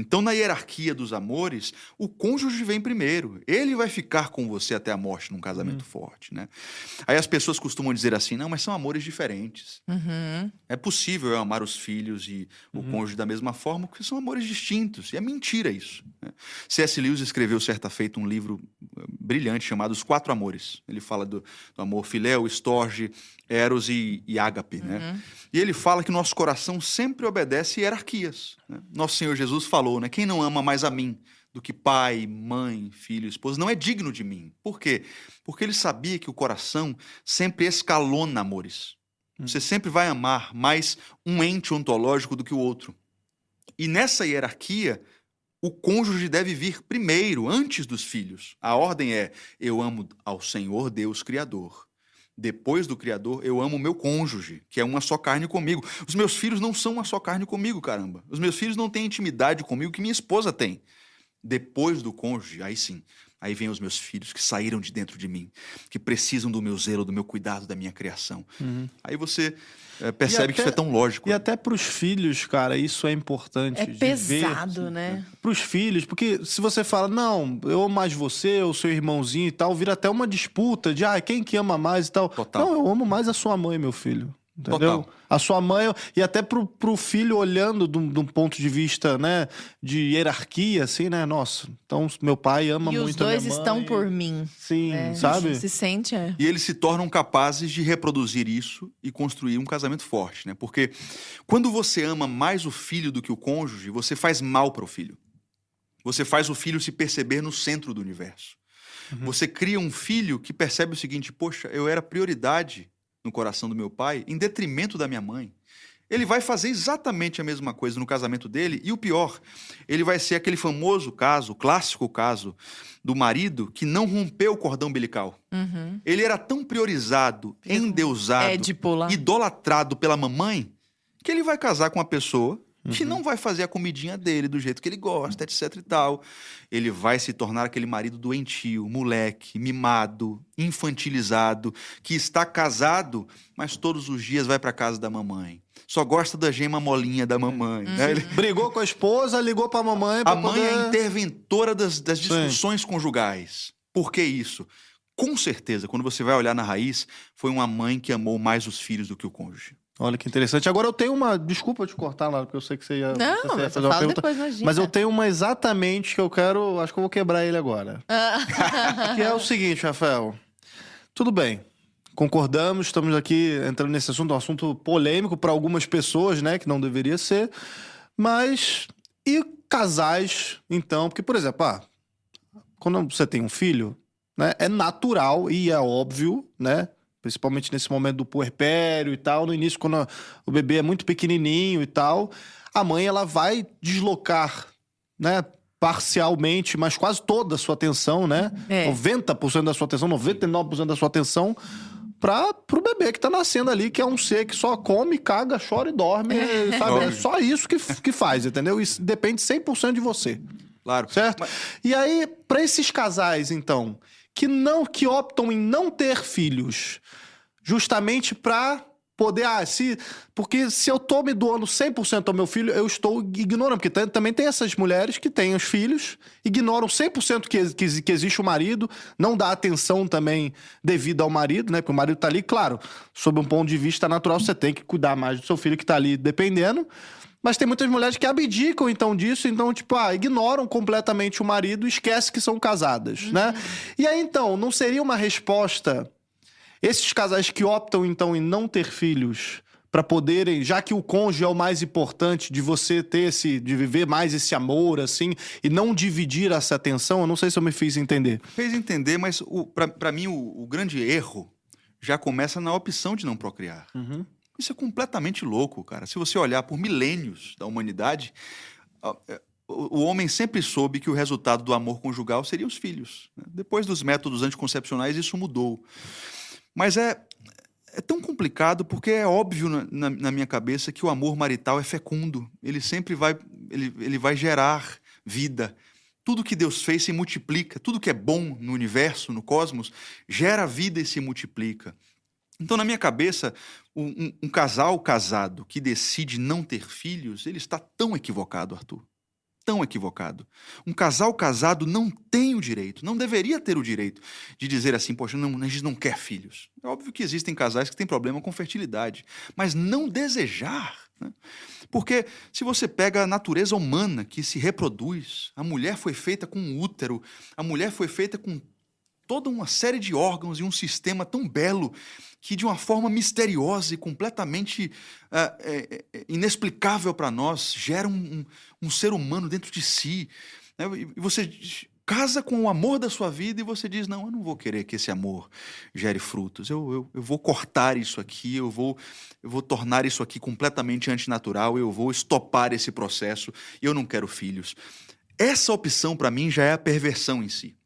Então, na hierarquia dos amores, o cônjuge vem primeiro. Ele vai ficar com você até a morte num casamento uhum. forte, né? Aí as pessoas costumam dizer assim, não, mas são amores diferentes. Uhum. É possível eu amar os filhos e o uhum. cônjuge da mesma forma, porque são amores distintos. E é mentira isso. Né? C.S. Lewis escreveu certa feita um livro eh, brilhante chamado Os Quatro Amores. Ele fala do, do amor filéu, estorge, eros e, e ágape, né? Uhum. E ele fala que nosso coração sempre obedece hierarquias. Né? Nosso Senhor Jesus falou, né? Quem não ama mais a mim do que pai, mãe, filho, esposa, não é digno de mim. Por quê? Porque ele sabia que o coração sempre escalona amores. Hum. Você sempre vai amar mais um ente ontológico do que o outro. E nessa hierarquia, o cônjuge deve vir primeiro, antes dos filhos. A ordem é: eu amo ao Senhor Deus Criador. Depois do Criador, eu amo o meu cônjuge, que é uma só carne comigo. Os meus filhos não são uma só carne comigo, caramba. Os meus filhos não têm intimidade comigo que minha esposa tem. Depois do cônjuge, aí sim, aí vem os meus filhos que saíram de dentro de mim, que precisam do meu zelo, do meu cuidado, da minha criação. Uhum. Aí você é, percebe até, que isso é tão lógico. E até para os filhos, cara, isso é importante. É pesado, ver, né? Para os filhos, porque se você fala, não, eu amo mais você, o seu irmãozinho e tal, vira até uma disputa de, ah, quem que ama mais e tal. Total. Não, eu amo mais a sua mãe, meu filho. Entendeu? Total. A sua mãe, e até pro, pro filho olhando de um, ponto de vista, né, de hierarquia, assim, né? Nossa, então meu pai ama e muito a minha mãe. E os dois estão por mim. Sim, é, sabe? Se sente, é. E eles se tornam capazes de reproduzir isso e construir um casamento forte, né? Porque quando você ama mais o filho do que o cônjuge, você faz mal para o filho. Você faz o filho se perceber no centro do universo. Uhum. Você cria um filho que percebe o seguinte: poxa, eu era prioridade no coração do meu pai em detrimento da minha mãe. Ele vai fazer exatamente a mesma coisa no casamento dele, e o pior, ele vai ser aquele famoso caso, clássico caso, do marido que não rompeu o cordão umbilical. Uhum. Ele era tão priorizado, endeusado, é idolatrado pela mamãe, que ele vai casar com uma pessoa que uhum. não vai fazer a comidinha dele do jeito que ele gosta, etc e tal. Ele vai se tornar aquele marido doentio, moleque, mimado, infantilizado, que está casado, mas todos os dias vai para casa da mamãe. Só gosta da gema molinha da mamãe. Uhum. Né? Ele... Brigou com a esposa, ligou para a mamãe. A mãe é a interventora das, das discussões Sim. conjugais. Por que isso? Com certeza, quando você vai olhar na raiz, foi uma mãe que amou mais os filhos do que o cônjuge. Olha que interessante. Agora eu tenho uma. Desculpa te cortar lá, porque eu sei que você ia, não, você ia fazer uma pergunta. Depois, mas eu tenho uma exatamente que eu quero. Acho que eu vou quebrar ele agora. Ah. que é o seguinte, Rafael. Tudo bem. Concordamos, estamos aqui entrando nesse assunto, um assunto polêmico para algumas pessoas, né? Que não deveria ser. Mas. E casais, então? Porque, por exemplo, ah, quando você tem um filho, né? É natural e é óbvio, né? Principalmente nesse momento do puerpério e tal, no início quando o bebê é muito pequenininho e tal, a mãe ela vai deslocar, né, parcialmente, mas quase toda a sua atenção, né? É. 90% da sua atenção, 99% da sua atenção para pro bebê que tá nascendo ali, que é um ser que só come, caga, chora e dorme, é. sabe? É só isso que, que faz, entendeu? Isso depende 100% de você. Claro. Certo? Mas... E aí, para esses casais, então, que não que optam em não ter filhos, justamente para poder ah, se porque se eu tô me doando 100% ao meu filho, eu estou ignorando, porque também tem essas mulheres que têm os filhos, ignoram 100% que, que, que existe o marido, não dá atenção também devida ao marido, né? Porque o marido tá ali, claro, sob um ponto de vista natural, você tem que cuidar mais do seu filho que tá ali dependendo. Mas tem muitas mulheres que abdicam então disso, então, tipo, ah, ignoram completamente o marido e esquecem que são casadas, uhum. né? E aí, então, não seria uma resposta. Esses casais que optam, então, em não ter filhos para poderem, já que o cônjuge é o mais importante de você ter esse, de viver mais esse amor, assim, e não dividir essa atenção, eu não sei se eu me fiz entender. Fez entender, mas para mim o, o, grande erro já começa na opção de não procriar. Uhum. Isso é completamente louco, cara. Se você olhar por milênios da humanidade, é, o homem sempre soube que o resultado do amor conjugal seria os filhos. Né? Depois dos métodos anticoncepcionais, isso mudou. Mas é, é tão complicado porque é óbvio na, na, minha cabeça que o amor marital é fecundo. Ele sempre vai, ele, ele vai gerar vida. Tudo que Deus fez se multiplica, tudo que é bom no universo, no cosmos, gera vida e se multiplica. Então, na minha cabeça, um, um, casal casado que decide não ter filhos, ele está tão equivocado, Arthur. Tão equivocado. Um casal casado não tem o direito, não deveria ter o direito de dizer assim, poxa, não, a gente não quer filhos. É óbvio que existem casais que têm problema com fertilidade, mas não desejar. Né? Porque se você pega a natureza humana que se reproduz, a mulher foi feita com útero, a mulher foi feita com toda uma série de órgãos e um sistema tão belo que, de uma forma misteriosa e completamente uh, é, é, inexplicável para nós, gera um, um, um, ser humano dentro de si. Né? E você casa com o amor da sua vida e você diz: Não, eu não vou querer que esse amor gere frutos. Eu, eu, eu vou cortar isso aqui, eu vou, eu vou tornar isso aqui completamente antinatural, eu vou estopar esse processo eu não quero filhos. Essa opção, para mim, já é a perversão em si.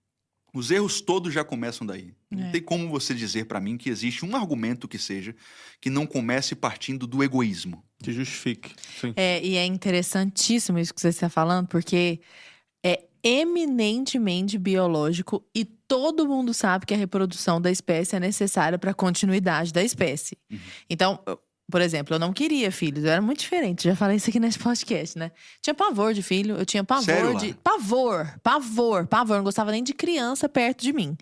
Os erros todos já começam daí. É. Não tem como você dizer para mim que existe um argumento que seja que não comece partindo do egoísmo. Que justifique. Sim. É, e é interessantíssimo isso que você está falando, porque é eminentemente biológico e todo mundo sabe que a reprodução da espécie é necessária para a continuidade da espécie. Uhum. Então, por exemplo, eu não queria filhos, eu era muito diferente. Já falei isso aqui nesse podcast, né? Tinha pavor de filho, eu tinha pavor Sério, de. Pavor, pavor, pavor. Eu não gostava nem de criança perto de mim.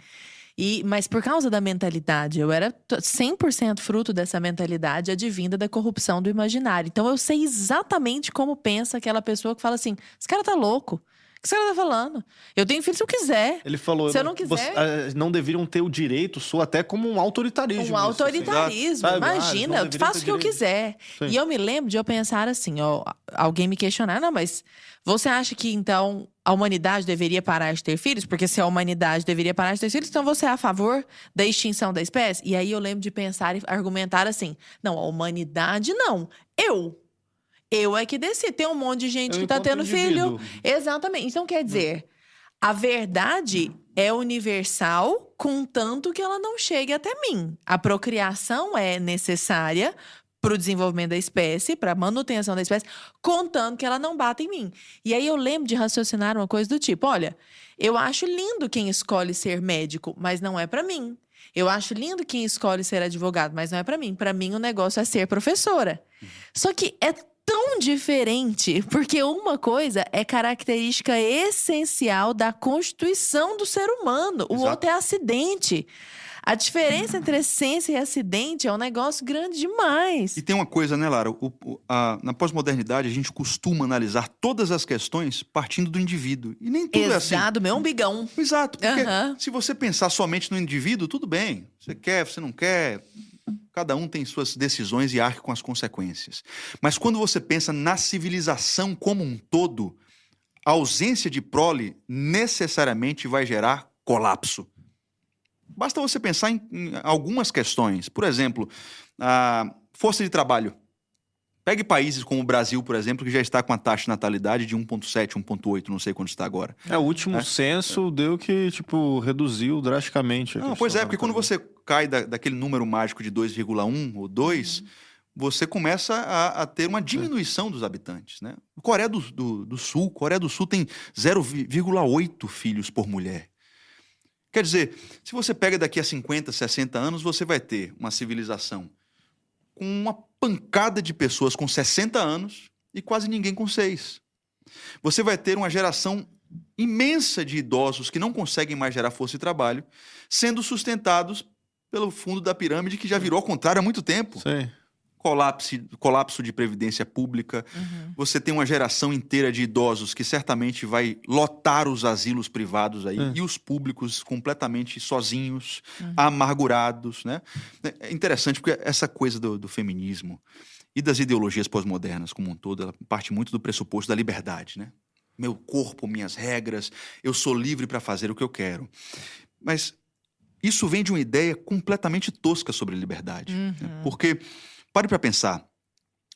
E, mas por causa da mentalidade, eu era 100% fruto dessa mentalidade advinda da corrupção do imaginário. Então eu sei exatamente como pensa aquela pessoa que fala assim: esse cara tá louco que você tá falando? Eu tenho filho se eu quiser. Ele falou. Se eu não quiser. Você, uh, não deveriam ter o direito, sou até como um autoritarismo. Um assim. autoritarismo. Assim. Imagina, ah, faço o que eu quiser. Sim. E eu me lembro de eu pensar assim, ó, alguém me questionar, não, mas você acha que então a humanidade deveria parar de ter filhos? Porque se a humanidade deveria parar de ter filhos, então você é a favor da extinção da espécie? E aí eu lembro de pensar e argumentar assim: não, a humanidade não. Eu eu é que decido. Tem um monte de gente eu que tá tendo filho. Exatamente. Então, quer dizer, a verdade é universal, contanto que ela não chegue até mim. A procriação é necessária para o desenvolvimento da espécie, para a manutenção da espécie, contando que ela não bata em mim. E aí eu lembro de raciocinar uma coisa do tipo: olha, eu acho lindo quem escolhe ser médico, mas não é para mim. Eu acho lindo quem escolhe ser advogado, mas não é para mim. Para mim, o negócio é ser professora. Só que é tão diferente, porque uma coisa é característica essencial da constituição do ser humano, o outro é acidente. A diferença entre essência e acidente é um negócio grande demais. E tem uma coisa, né, Lara? O, o, a, na pós-modernidade, a gente costuma analisar todas as questões partindo do indivíduo. E nem tudo Exato, é assim. Exato, meu umbigão. Exato. Porque uhum. se você pensar somente no indivíduo, tudo bem. Você quer, você não quer, Cada um tem suas decisões e arque com as consequências. Mas quando você pensa na civilização como um todo, a ausência de prole necessariamente vai gerar colapso. Basta você pensar em, em algumas questões. Por exemplo, a força de trabalho. Pegue países como o Brasil, por exemplo, que já está com a taxa de natalidade de 1,7, 1,8, não sei quanto está agora. É, o último é. censo é. deu que, tipo, reduziu drasticamente. Não, pois é, porque quando você cai da, daquele número mágico de 2,1 ou 2, uhum. você começa a, a, ter uma diminuição dos habitantes. Né? Coreia do, do, do Sul, Coreia do Sul tem 0,8 filhos por mulher. Quer dizer, se você pega daqui a 50, 60 anos, você vai ter uma civilização com uma pancada de pessoas com 60 anos e quase ninguém com 6. Você vai ter uma geração imensa de idosos que não conseguem mais gerar força de trabalho, sendo sustentados pelo fundo da pirâmide que já virou ao contrário há muito tempo. Sim. Colapso, colapso de previdência pública. Uhum. Você tem uma geração inteira de idosos que certamente vai lotar os asilos privados aí uhum. e os públicos completamente sozinhos, uhum. amargurados, né? É interessante porque essa coisa do, do feminismo e das ideologias pós-modernas como um todo, ela parte muito do pressuposto da liberdade, né? Meu corpo, minhas regras, eu sou livre para fazer o que eu quero. Mas isso vem de uma ideia completamente tosca sobre liberdade. Né? Uhum. Né? Porque, pare para pensar,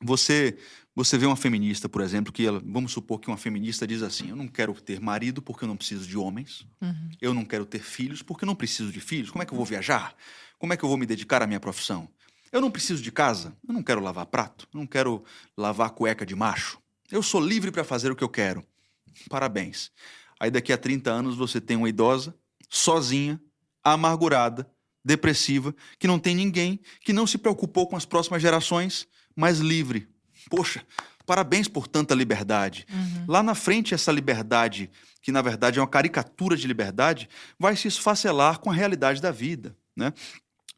você você vê uma feminista, por exemplo, que ela, vamos supor que uma feminista diz assim: eu não quero ter marido porque eu não preciso de homens, uhum. eu não quero ter filhos porque eu não preciso de filhos. Como é que eu vou viajar? Como é que eu vou me dedicar à minha profissão? Eu não preciso de casa, eu não quero lavar prato, eu não quero lavar cueca de macho. Eu sou livre para fazer o que eu quero. Parabéns. Aí daqui a 30 anos você tem uma idosa, sozinha, amargurada, depressiva, que não tem ninguém, que não se preocupou com as próximas gerações, mas livre. Poxa, parabéns por tanta liberdade. Uhum. Lá na frente, essa liberdade, que na verdade é uma caricatura de liberdade, vai se esfacelar com a realidade da vida. Né?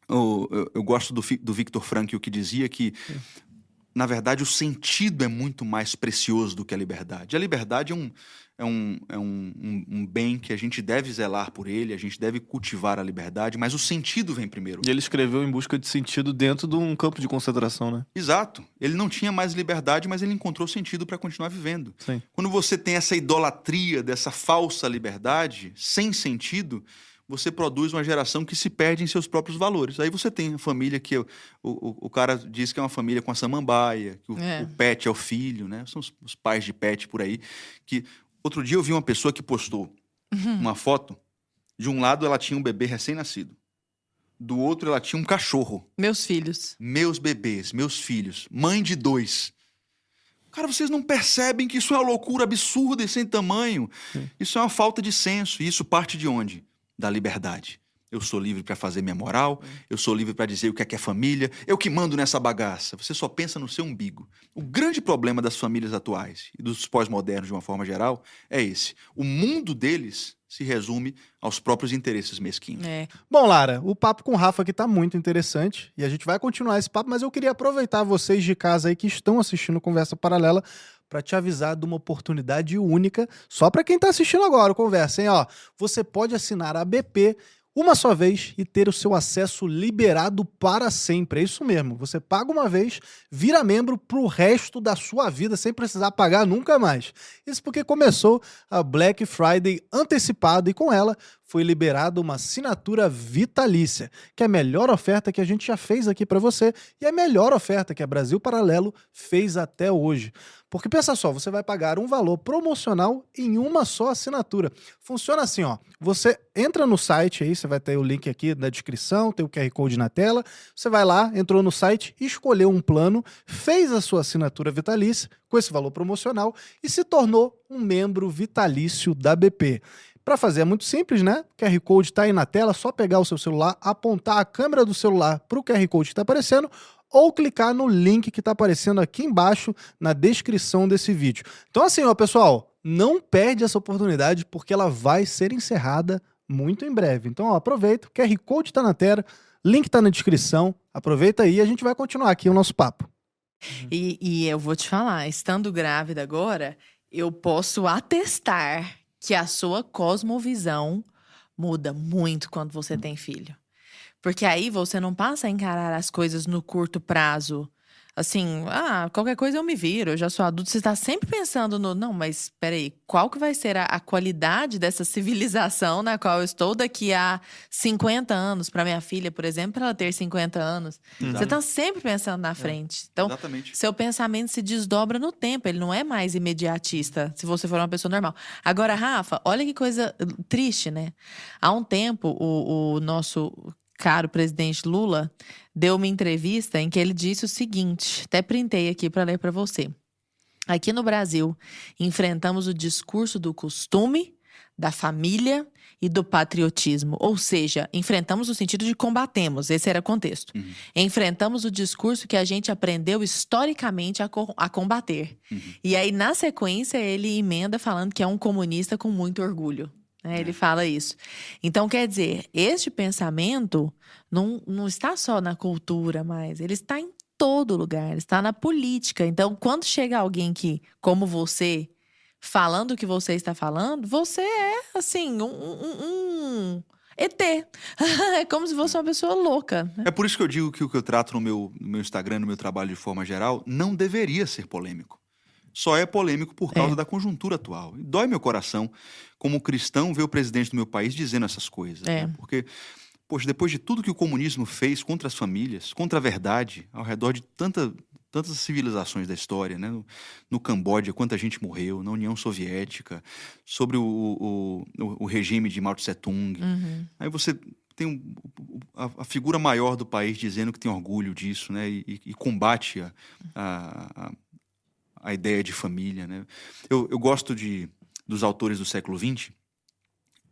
Eu, eu, eu gosto do, do Victor Frankl, que dizia que na verdade, o sentido é muito mais precioso do que a liberdade. A liberdade é um, é um, é um, um, um, bem que a gente deve zelar por ele, a gente deve cultivar a liberdade, mas o sentido vem primeiro. E ele escreveu em busca de sentido dentro de um campo de concentração, né? Exato. Ele não tinha mais liberdade, mas ele encontrou sentido para continuar vivendo. Sim. Quando você tem essa idolatria dessa falsa liberdade, sem sentido, você produz uma geração que se perde em seus próprios valores. Aí você tem a família que o, o, o cara diz que é uma família com a samambaia, que o, é. o pet é o filho, né? São os, os, pais de pet por aí. Que outro dia eu vi uma pessoa que postou uhum. uma foto. De um lado ela tinha um bebê recém-nascido. Do outro ela tinha um cachorro. Meus filhos. Meus bebês, meus filhos. Mãe de dois. Cara, vocês não percebem que isso é uma loucura absurda e sem tamanho. Sim. Isso é uma falta de senso. E isso parte de onde? Da liberdade. Eu sou livre para fazer minha moral, eu sou livre para dizer o que é que é família, eu que mando nessa bagaça. Você só pensa no seu umbigo. O grande problema das famílias atuais e dos pós-modernos de uma forma geral é esse. O mundo deles se resume aos próprios interesses mesquinhos. É. Bom, Lara, o papo com o Rafa aqui está muito interessante e a gente vai continuar esse papo, mas eu queria aproveitar vocês de casa aí que estão assistindo Conversa Paralela para te avisar de uma oportunidade única, só para quem está assistindo agora, conversa, hein? Ó, você pode assinar a BP uma só vez e ter o seu acesso liberado para sempre. É isso mesmo. Você paga uma vez, vira membro pro resto da sua vida sem precisar pagar nunca mais. Isso porque começou a Black Friday antecipada e com ela foi liberada uma assinatura vitalícia, que é a melhor oferta que a gente já fez aqui para você e a melhor oferta que a Brasil Paralelo fez até hoje. Porque pensa só, você vai pagar um valor promocional em uma só assinatura. Funciona assim, ó. Você entra no site aí, você vai ter o link aqui na descrição, tem o QR Code na tela. Você vai lá, entrou no site, escolheu um plano, fez a sua assinatura vitalícia com esse valor promocional e se tornou um membro vitalício da BP. Para fazer é muito simples, né? O QR Code está aí na tela, só pegar o seu celular, apontar a câmera do celular para o QR Code que está aparecendo ou clicar no link que está aparecendo aqui embaixo na descrição desse vídeo. Então assim, ó, pessoal, não perde essa oportunidade porque ela vai ser encerrada muito em breve. Então, ó, aproveita, o QR Code está na tela, link está na descrição, aproveita aí e a gente vai continuar aqui o nosso papo. E, e eu vou te falar, estando grávida agora, eu posso atestar que a sua cosmovisão muda muito quando você tem filho. Porque aí você não passa a encarar as coisas no curto prazo. Assim, ah, qualquer coisa eu me viro, eu já sou adulto. Você está sempre pensando no, não, mas peraí, qual que vai ser a, a, qualidade dessa civilização na qual eu estou daqui a 50 anos? Para minha filha, por exemplo, para ela ter 50 anos. Exatamente. Você está sempre pensando na é, frente. Então, exatamente. seu pensamento se desdobra no tempo, ele não é mais imediatista, se você for uma pessoa normal. Agora, Rafa, olha que coisa triste, né? Há um tempo, o, o nosso caro presidente Lula deu uma entrevista em que ele disse o seguinte: até printei aqui para ler para você. Aqui no Brasil, enfrentamos o discurso do costume, da família e do patriotismo. Ou seja, enfrentamos no sentido de combatemos, esse era o contexto. Uhum. Enfrentamos o discurso que a gente aprendeu historicamente a, co a combater. Uhum. E aí, na sequência, ele emenda falando que é um comunista com muito orgulho. Né? Ele é. fala isso. Então, quer dizer, este pensamento não, não está só na cultura mais, ele está em todo lugar, ele está na política. Então, quando chega alguém que, como você, falando o que você está falando, você é, assim, um, um, um ET. é como se fosse uma pessoa louca. Né? É por isso que eu digo que o que eu trato no meu, no meu Instagram, no meu trabalho de forma geral, não deveria ser polêmico só é polêmico por causa é. da conjuntura atual. E dói meu coração, como cristão, ver o presidente do meu país dizendo essas coisas. É. Né? Porque, poxa, depois de tudo que o comunismo fez contra as famílias, contra a verdade, ao redor de tanta, tantas civilizações da história, né? no, no Camboja, quanta gente morreu, na União Soviética, sobre o, o, o, o regime de Mao Tse Tung. Uhum. Aí você tem um, a, a, figura maior do país dizendo que tem orgulho disso, né? E, e combate a, a, a ideia de família, né? Eu, eu gosto de, dos autores do século XX.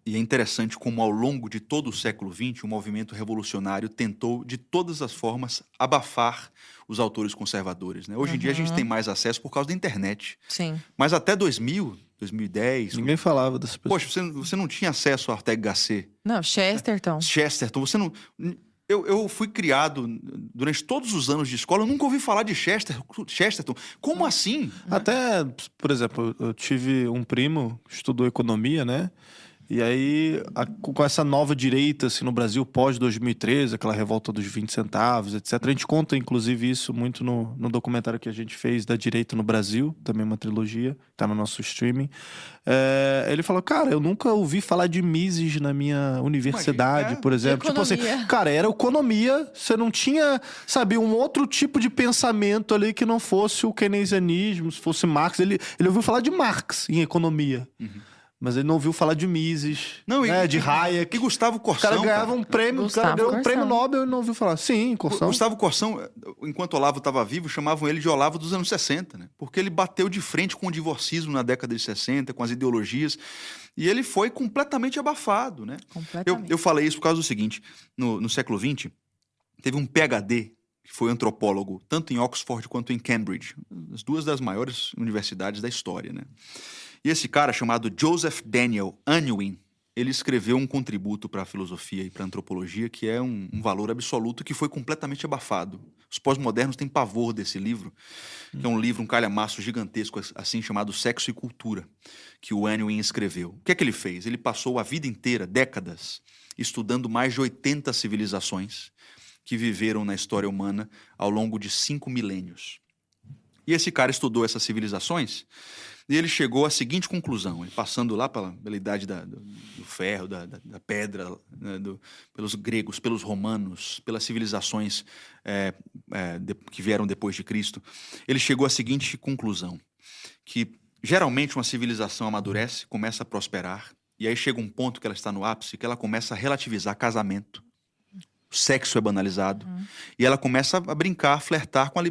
E é interessante como, ao longo de todo o século XX, o movimento revolucionário tentou, de todas as formas, abafar os autores conservadores. Né? Hoje em dia a gente tem mais acesso por causa da internet. Sim. Mas até 2000, 2010. Ninguém falava dessa pessoa. Poxa, você, você não tinha acesso a Ortega Gasset, Não, Chesterton. Chesterton, você não. Eu, eu fui criado durante todos os anos de escola, eu nunca ouvi falar de Chester, Chesterton. Como assim? Até, por exemplo, eu tive um primo que estudou economia, né? E aí, a- com essa nova direita assim, no Brasil, pós-2013, aquela revolta dos 20 centavos, etc. A gente conta, inclusive, isso muito no, no documentário que a gente fez da direita no Brasil, também uma trilogia, tá no nosso streaming. É, ele falou, cara, eu nunca ouvi falar de Mises na minha universidade, é. por exemplo. Tipo assim, cara, era economia, você não tinha, sabe, um outro tipo de pensamento ali que não fosse o keynesianismo, se fosse Marx. Ele, ele ouviu falar de Marx em economia. Mas ele não ouviu falar de Mises, Não, e- né, de Hayek. E Gustavo O Corsão. cara ganhava um prêmio, o Gustavo cara ganhou um prêmio Nobel e não ouviu falar. Sim, O Corsão. Gustavo Corsão, enquanto Olavo estava vivo, chamavam ele de Olavo dos anos 60, né? Porque ele bateu de frente com o divorcismo na década de 60, com as ideologias, e ele foi completamente abafado, né? Eu, Completamente. eu falei isso por causa do seguinte: no, no século XX, teve um PhD que foi antropólogo, tanto em Oxford quanto em Cambridge, as duas das maiores universidades da história, né? E esse cara, chamado Joseph Daniel Unwin, ele escreveu um contributo para a filosofia e para a antropologia que é um, um valor absoluto que foi completamente abafado. Os pós-modernos têm pavor desse livro, que é um livro, um calhamaço gigantesco, assim, chamado Sexo e Cultura, que o Unwin escreveu. O que é que ele fez? Ele passou a vida inteira, décadas, estudando mais de 80 civilizações que viveram na história humana ao longo de cinco milênios. E esse cara estudou essas civilizações e ele chegou à seguinte conclusão, passando lá pela, pela idade da- do, do ferro, da, da- da pedra, né, do- pelos gregos, pelos romanos, pelas civilizações é, é, de- que vieram depois de Cristo, ele chegou à seguinte conclusão, que geralmente uma civilização amadurece, começa a prosperar, e aí chega um ponto que ela está no ápice, que ela começa a relativizar casamento, sexo é banalizado, e ela começa a brincar, a flertar com a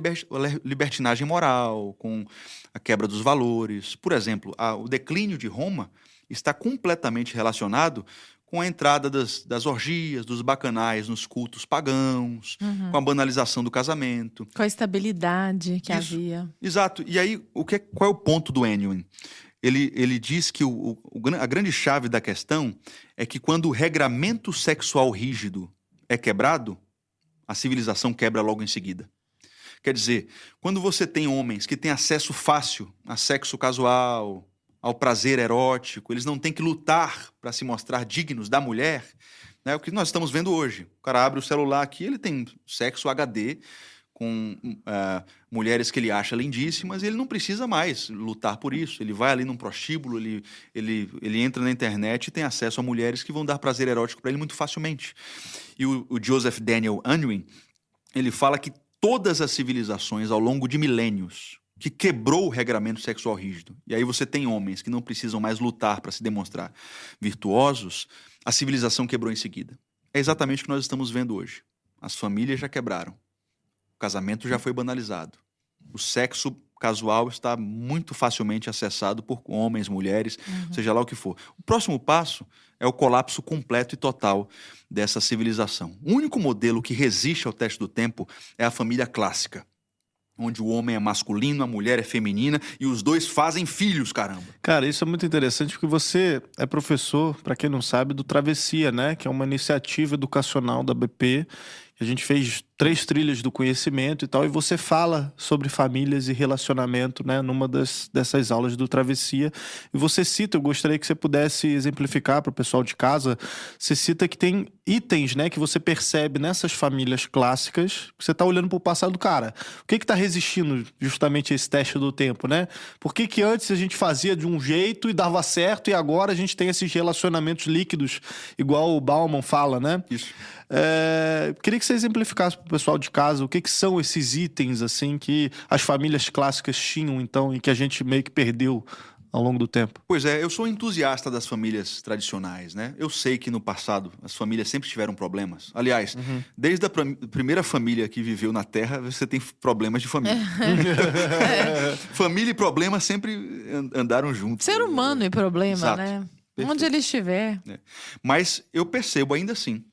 libertinagem moral, com a quebra dos valores. Por exemplo, a- o declínio de Roma está completamente relacionado com a entrada das, das orgias, dos bacanais nos cultos pagãos, Uhum. com a banalização do casamento. Com a estabilidade que Isso. havia. Exato. E aí, o que é- qual é o ponto do Enwin? Ele, ele diz que o, o- o a grande chave da questão é que quando o regramento sexual rígido é quebrado, a civilização quebra logo em seguida. Quer dizer, quando você tem homens que têm acesso fácil a sexo casual, ao prazer erótico, eles não têm que lutar para se mostrar dignos da mulher, né? o que nós estamos vendo hoje. O cara abre o celular aqui, ele tem sexo HD com ah, mulheres que ele acha lindíssimas e ele não precisa mais lutar por isso. Ele vai ali num prostíbulo, ele, ele, ele entra na internet e tem acesso a mulheres que vão dar prazer erótico para ele muito facilmente. E o, o Joseph Daniel Unwin, ele fala que todas as civilizações ao longo de milênios que quebrou o regramento sexual rígido. E aí você tem homens que não precisam mais lutar para se demonstrar virtuosos, a civilização quebrou em seguida. É exatamente o que nós estamos vendo hoje. As famílias já quebraram. O casamento já foi banalizado. O sexo casual está muito facilmente acessado por homens, mulheres, seja lá o que for. O próximo passo é o colapso completo e total dessa civilização. O único modelo que resiste ao teste do tempo é a família clássica, onde o homem é masculino, a mulher é feminina e os dois fazem filhos, caramba. Cara, isso é muito interessante porque você é professor, para quem não sabe, do Travessia, né? Que é uma iniciativa educacional da BP. que A gente fez três trilhas do conhecimento e tal, e você fala sobre famílias e relacionamento, né? Numa das, dessas aulas do Travessia. E você cita, eu gostaria que você pudesse exemplificar para o pessoal de casa. Você cita que tem itens, né? Que você percebe nessas famílias clássicas. que Você tá olhando para o passado do cara. O que que tá resistindo justamente a esse teste do tempo, né? Por que que antes a gente fazia de um jeito e dava certo e agora a gente tem esses relacionamentos líquidos, igual o Bauman fala, né? Isso. É, queria que você exemplificasse pro pessoal de casa o que, que são esses itens, assim, que as famílias clássicas tinham, então, e que a gente meio que perdeu ao longo do tempo? Pois é, eu sou entusiasta das famílias tradicionais, né? Eu sei que no passado as famílias sempre tiveram problemas. Aliás, uhum. desde a pr primeira família que viveu na Terra, você tem problemas de família. é. família e problema sempre andaram juntos. Ser humano e problema, Exato. né? Perfeito. Onde ele estiver. É. Mas eu percebo ainda assim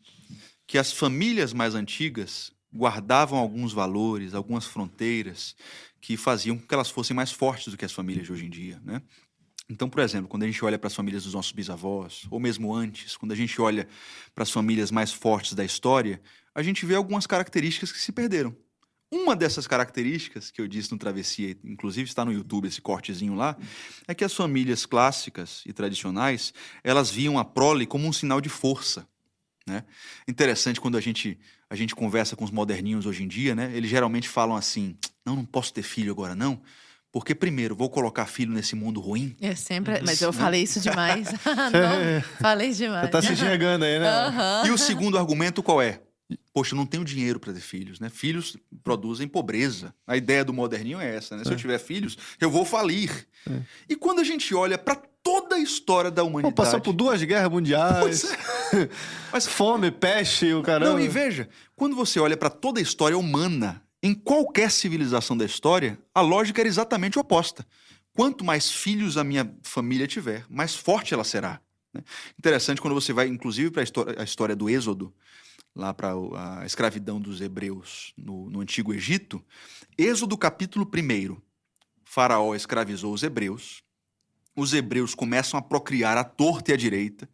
que as famílias mais antigas guardavam alguns valores, algumas fronteiras que faziam com que elas fossem mais fortes do que as famílias de hoje em dia, né? Então, por exemplo, quando a gente olha para as famílias dos nossos bisavós, ou mesmo antes, quando a gente olha para as famílias mais fortes da história, a gente vê algumas características que se perderam. Uma dessas características que eu disse no Travessia, inclusive está no YouTube esse cortezinho lá, é que as famílias clássicas e tradicionais, elas viam a prole como um sinal de força. Né? Interessante quando a gente, a gente conversa com os moderninhos hoje em dia, né? eles geralmente falam assim: não, não posso ter filho agora não, porque, primeiro, vou colocar filho nesse mundo ruim. É sempre. Mas eu né? falei isso demais. não, falei demais. Você tá se enxergando aí, né? Uhum. E o segundo argumento qual é? Poxa, eu não tenho dinheiro para ter filhos, né? Filhos produzem pobreza. A ideia do moderninho é essa, né? É. Se eu é. tiver filhos, eu vou falir. É. E quando a gente olha para toda a história da humanidade. Pô, passou por duas guerras mundiais. É. Mas fome, peste, o caramba. Não, e veja, quando você olha para toda a história humana, em qualquer civilização da história, a lógica era exatamente oposta. Quanto mais filhos a minha família tiver, mais forte ela será. Né? Interessante quando você vai, inclusive, para a história do Êxodo lá para a escravidão dos hebreus no, no Antigo Egito, Êxodo capítulo 1. Faraó escravizou os hebreus, os hebreus começam a procriar à torta e à direita,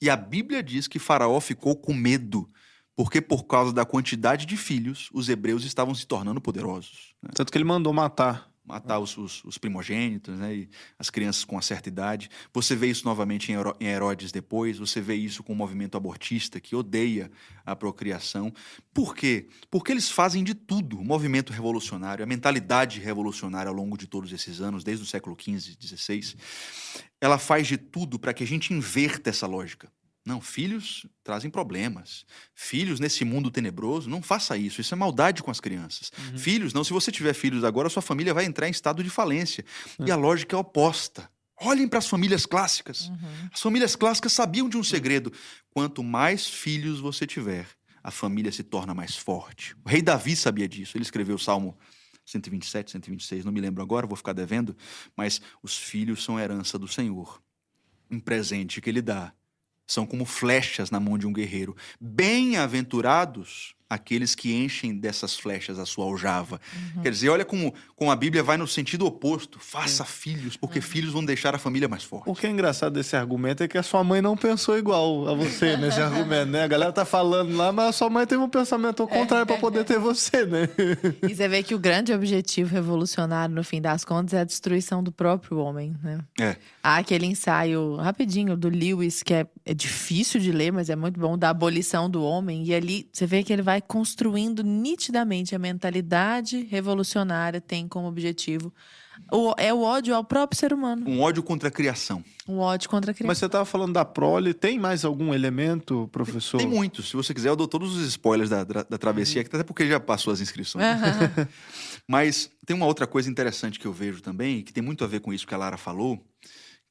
e a Bíblia diz que Faraó ficou com medo, porque por causa da quantidade de filhos, os hebreus estavam se tornando poderosos. Né? Tanto que ele mandou matar matar os, os, os, primogênitos, né, e as crianças com uma certa idade. Você vê isso novamente em Herodes depois, você vê isso com o movimento abortista, que odeia a procriação. Por quê? Porque eles fazem de tudo. O movimento revolucionário, a mentalidade revolucionária ao longo de todos esses anos, desde o século XV, XVI, ela faz de tudo para que a gente inverta essa lógica. Não, filhos trazem problemas. Filhos nesse mundo tenebroso, não faça isso. Isso é maldade com as crianças. Uhum. Filhos, não. Se você tiver filhos agora, sua família vai entrar em estado de falência. Uhum. E a lógica é oposta. Olhem para as famílias clássicas. Uhum. As famílias clássicas sabiam de um segredo. Quanto mais filhos você tiver, a família se torna mais forte. O rei Davi sabia disso. Ele escreveu o Salmo 127, 126, não me lembro agora, vou ficar devendo. Mas os filhos são herança do Senhor. Um presente que ele dá são como flechas na mão de um guerreiro. Bem-aventurados aqueles que enchem dessas flechas a sua aljava. Uhum. Quer dizer, olha como, como a Bíblia vai no sentido oposto. Faça é. filhos, porque uhum. filhos vão deixar a família mais forte. O que é engraçado desse argumento é que a sua mãe não pensou igual a você nesse argumento, né? A galera tá falando lá, mas a sua mãe teve um pensamento ao contrário é. para poder ter você, né? E você vê que o grande objetivo revolucionário, no fim das contas, é a destruição do próprio homem, né? É. Há aquele ensaio rapidinho do Lewis, que é, é difícil de ler, mas é muito bom, da abolição do homem. E ali você vê que ele vai construindo nitidamente a mentalidade revolucionária, tem como objetivo o, é o ódio ao próprio ser humano. Um ódio contra a criação. Um ódio contra a criação. Mas você estava falando da prole, tem mais algum elemento, professor? Tem, tem muitos. Se você quiser, eu dou todos os spoilers da, da, da travessia, até porque já passou as inscrições. Uhum. Mas tem uma outra coisa interessante que eu vejo também, que tem muito a ver com isso que a Lara falou,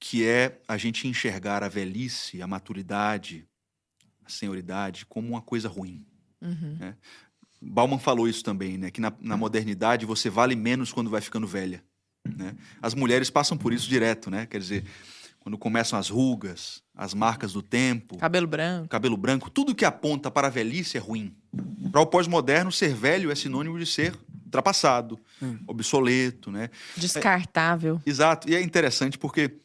que é a gente enxergar a velhice, a maturidade, a senioridade como uma coisa ruim. Uhum. Né? Bauman falou isso também, né? Que na, na, modernidade você vale menos quando vai ficando velha. Né? As mulheres passam por isso direto, né? Quer dizer, quando começam as rugas, as marcas do tempo, cabelo branco, cabelo branco, tudo que aponta para a velhice é ruim. Para o pós-moderno, ser velho é sinônimo de ser ultrapassado, hum. obsoleto, né? Descartável. É, exato. E é interessante porque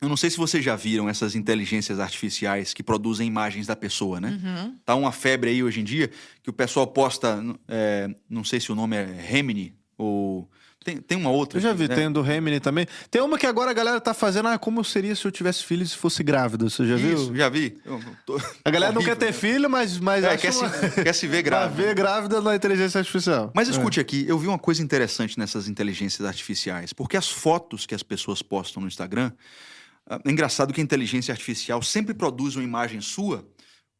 eu não sei se vocês já viram essas inteligências artificiais que produzem imagens da pessoa, né? Uhum. Tá uma febre aí hoje em dia que o pessoal posta, é, não sei se o nome é Gemini ou tem, tem uma outra. Eu já vi, né? tem do Gemini também. Tem uma que agora a galera tá fazendo, ah, como seria se eu tivesse filho e fosse grávida? Você já Isso, viu? já vi. Tô... A galera não quer ter filho, mas, mas é, quer, uma... se, quer se ver grávida. ver grávida na inteligência artificial. Mas escute é. aqui, eu vi uma coisa interessante nessas inteligências artificiais, porque as fotos que as pessoas postam no Instagram é engraçado que a inteligência artificial sempre produz uma imagem sua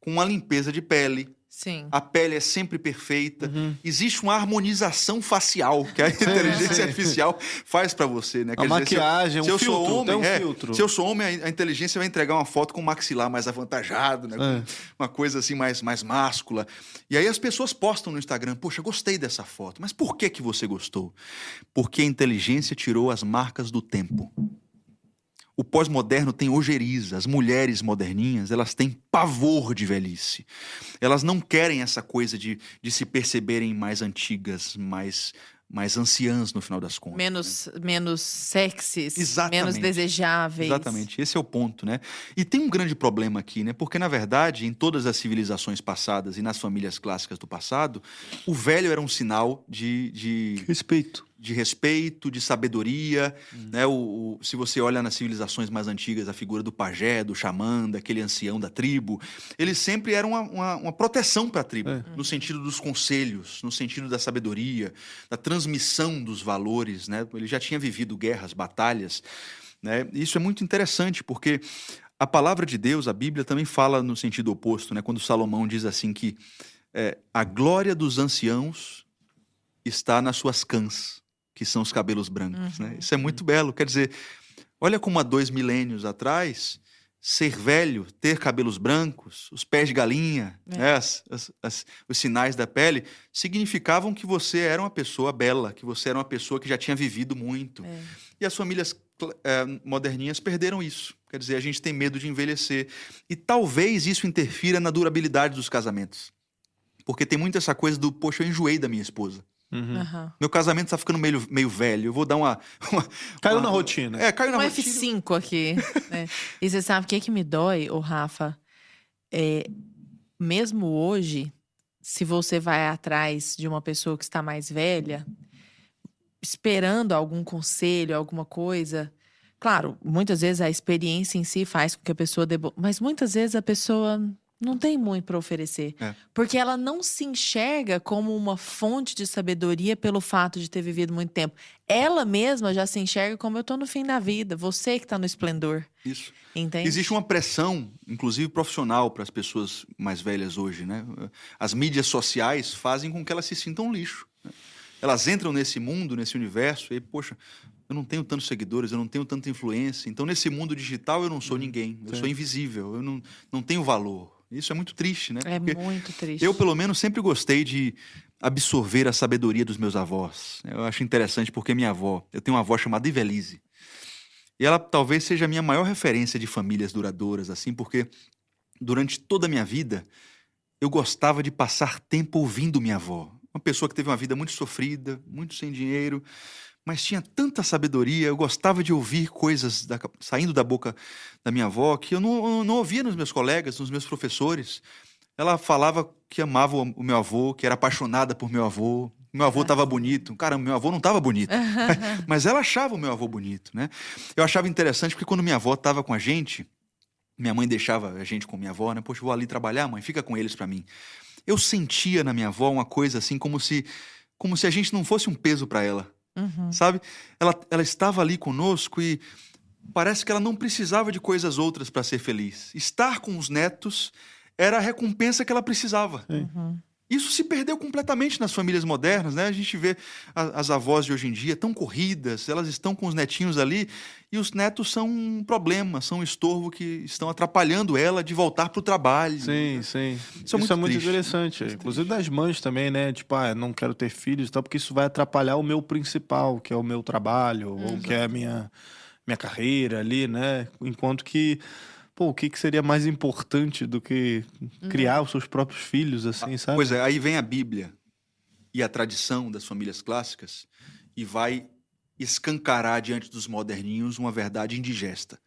com uma limpeza de pele, Sim. A pele é sempre perfeita. Uhum. Existe uma harmonização facial que a inteligência sim. artificial faz para você, né? A Quer dizer, se eu- maquiagem, se um eu sou filtro, homem, tem um é, filtro. se eu sou homem, a a inteligência vai entregar uma foto com o maxilar mais avantajado, né? É. Uma coisa assim mais, mais máscula. E aí as pessoas postam no Instagram, poxa, gostei dessa foto. Mas por que que você gostou? Porque a inteligência tirou as marcas do tempo. O pós-moderno tem ojeriza. As mulheres moderninhas, elas têm pavor de velhice. Elas não querem essa coisa de, de se perceberem mais antigas, mais, mais anciãs no final das contas. né? Menos, menos sexys, Exatamente. menos desejáveis. Exatamente, esse é o ponto, né? E tem um grande problema aqui, né? Porque, na verdade, em todas as civilizações passadas e nas famílias clássicas do passado, o velho era um sinal de, de, Respeito. De respeito, de sabedoria, Hum. né? O, o- se você olha nas civilizações mais antigas, a figura do pajé, do xamã, daquele ancião da tribo, eles sempre eram uma, uma, uma proteção para a tribo, É. no sentido dos conselhos, no sentido da sabedoria, da transmissão dos valores, né? Ele já tinha vivido guerras, batalhas, né? Isso é muito interessante, porque a palavra de Deus, a Bíblia também fala no sentido oposto, né? Quando Salomão diz assim que é, a glória dos anciãos está nas suas cãs, que são os cabelos brancos, né? Isso é muito belo. Quer dizer, olha como há dois milênios atrás, ser velho, ter cabelos brancos, os pés de galinha, É. né? As- as- as- os sinais da pele, significavam que você era uma pessoa bela, que você era uma pessoa que já tinha vivido muito. É. E as famílias eh, moderninhas perderam isso. Quer dizer, a gente tem medo de envelhecer. E talvez isso interfira na durabilidade dos casamentos. Porque tem muito essa coisa do, poxa, eu enjoei da minha esposa. Uhum. Meu casamento tá ficando meio, meio velho. Eu vou dar uma. uma- Caiu uma- na rotina. É, caiu na Um rotina. F5 aqui. né? E você sabe o que, que me dói, ô Rafa? É, mesmo hoje, se você vai atrás de uma pessoa que está mais velha, esperando algum conselho, alguma coisa. Claro, muitas vezes a experiência em si faz com que a pessoa dê. bo- Mas muitas vezes a pessoa não tem muito para oferecer. É. Porque ela não se enxerga como uma fonte de sabedoria pelo fato de ter vivido muito tempo. Ela mesma já se enxerga como eu tô no fim da vida, você que tá no esplendor. Isso. Entende? Existe uma pressão, inclusive profissional, para as pessoas mais velhas hoje, né? As mídias sociais fazem com que elas se sintam lixo. né? Elas entram nesse mundo, nesse universo, e, poxa, eu não tenho tantos seguidores, eu não tenho tanta influência. Então, nesse mundo digital, eu não sou ninguém. Eu Sim. sou invisível, eu não, não tenho valor. Isso é muito triste, né? É Porque muito triste. eu, pelo menos, sempre gostei de absorver a sabedoria dos meus avós. Eu acho interessante porque minha avó, eu tenho uma avó chamada Ivelise. E ela talvez seja a minha maior referência de famílias duradouras, assim, porque durante toda a minha vida eu gostava de passar tempo ouvindo minha avó. Uma pessoa que teve uma vida muito sofrida, muito sem dinheiro, mas tinha tanta sabedoria. Eu gostava de ouvir coisas da- saindo da boca da minha avó que eu não, eu não ouvia nos meus colegas, nos meus professores. Ela falava que amava o meu avô, que era apaixonada por meu avô. Meu avô estava bonito. Cara, meu avô não estava bonito. Mas ela achava o meu avô bonito, né? Eu achava interessante porque quando minha avó estava com a gente, minha mãe deixava a gente com minha avó, né? Poxa, eu vou ali trabalhar, mãe, fica com eles para mim. Eu sentia na minha avó uma coisa assim como se como se a gente não fosse um peso para ela, Uhum. sabe? Ela, ela estava ali conosco e parece que ela não precisava de coisas outras para ser feliz. Estar com os netos era a recompensa que ela precisava. Uhum. Isso se perdeu completamente nas famílias modernas, né? A gente vê a- as avós de hoje em dia tão corridas, elas estão com os netinhos ali e os netos são um problema, são um estorvo que estão atrapalhando ela de voltar para o trabalho. Sim, sim. Isso, é muito é muito triste. interessante. Inclusive das mães também, né? Tipo, ah, não quero ter filhos e tal, porque isso vai atrapalhar o meu principal, que é o meu trabalho, ou que é a minha, minha carreira ali, né? Enquanto que, pô, o que, que seria mais importante do que criar os seus próprios filhos, assim, sabe? Pois é, aí vem a Bíblia e a tradição das famílias clássicas e vai escancarar diante dos moderninhos uma verdade indigesta.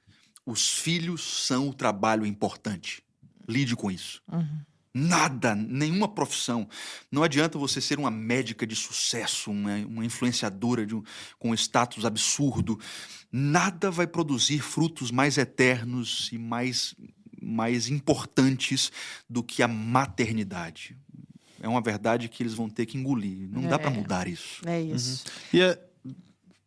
Os filhos são o trabalho importante. Lide com isso. Uhum. Nada, nenhuma profissão. Não adianta você ser uma médica de sucesso, uma, uma influenciadora de um- com um status absurdo. Nada vai produzir frutos mais eternos e mais, mais importantes do que a maternidade. É uma verdade que eles vão ter que engolir. Não dá para É. mudar isso. É isso. E é-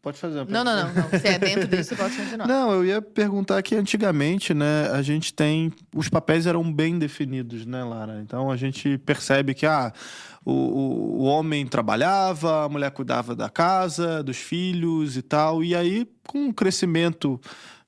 Pode fazer. Não, não, não, não. Se é dentro disso, pode continuar. Não, eu ia perguntar que antigamente, né, a gente tem. Os papéis eram bem definidos, né, Lara? Então a gente percebe que ah, o, o, o homem trabalhava, a mulher cuidava da casa, dos filhos e tal. E aí, com o crescimento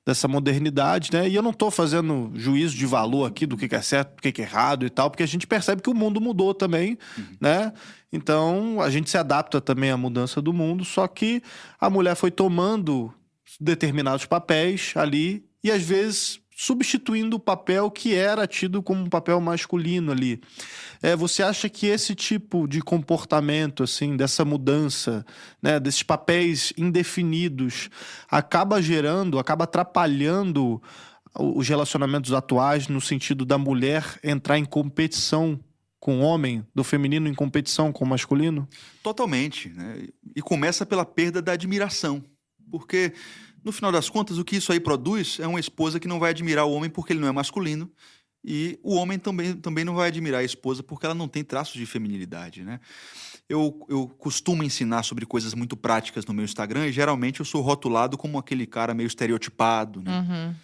dessa modernidade, né? E eu não estou fazendo juízo de valor aqui do que é certo, do que é errado e tal, porque a gente percebe que o mundo mudou também, uhum. né? Então a gente se adapta também à mudança do mundo, só que a mulher foi tomando determinados papéis ali e às vezes substituindo o papel que era tido como um papel masculino ali. É, você acha que esse tipo de comportamento, assim, dessa mudança, né, desses papéis indefinidos, acaba gerando, acaba atrapalhando os relacionamentos atuais no sentido da mulher entrar em competição com o homem, do feminino em competição com o masculino? Totalmente. Né? E começa pela perda da admiração. Porque no final das contas, o que isso aí produz é uma esposa que não vai admirar o homem porque ele não é masculino. E o homem também, também não vai admirar a esposa porque ela não tem traços de feminilidade, né? Eu, eu costumo ensinar sobre coisas muito práticas no meu Instagram e geralmente eu sou rotulado como aquele cara meio estereotipado, né? Uhum.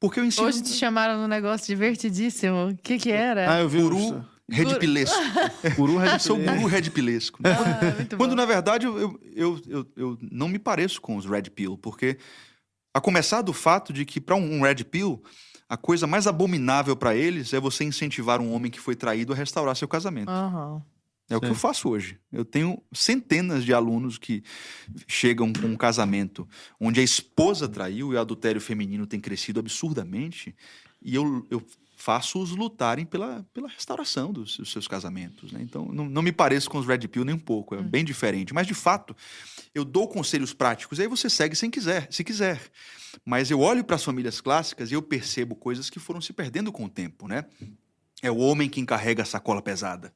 Porque eu ensino... Hoje te chamaram num negócio divertidíssimo. O que que era? Ah, eu vi Guru redpilesco. guru redpilesco. Sou guru redpilesco. Né? Ah, Quando, na verdade, eu, eu, eu, eu, não me pareço com os red pill, porque a começar do fato de que para um red pill, a coisa mais abominável para eles é você incentivar um homem que foi traído a restaurar seu casamento. Uhum. É Sim. o que eu faço hoje. Eu tenho centenas de alunos que chegam com um casamento onde a esposa traiu e o adultério feminino tem crescido absurdamente. E eu, eu faço-os lutarem pela, pela restauração dos, dos seus casamentos. Né? Então, não, não, me pareço com os Red Pill nem um pouco, é hum. bem diferente. Mas, de fato, eu dou conselhos práticos e aí você segue sem quiser, se quiser. Mas eu olho para as famílias clássicas e eu percebo coisas que foram se perdendo com o tempo. Né? É o homem quem carrega a sacola pesada.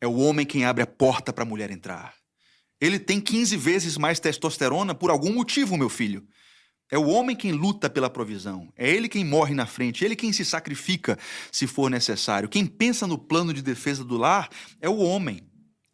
É o homem quem abre a porta para a mulher entrar. Ele tem 15 vezes mais testosterona por algum motivo, meu filho. É o homem quem luta pela provisão. É ele quem morre na frente, ele quem se sacrifica se for necessário. Quem pensa no plano de defesa do lar é o homem.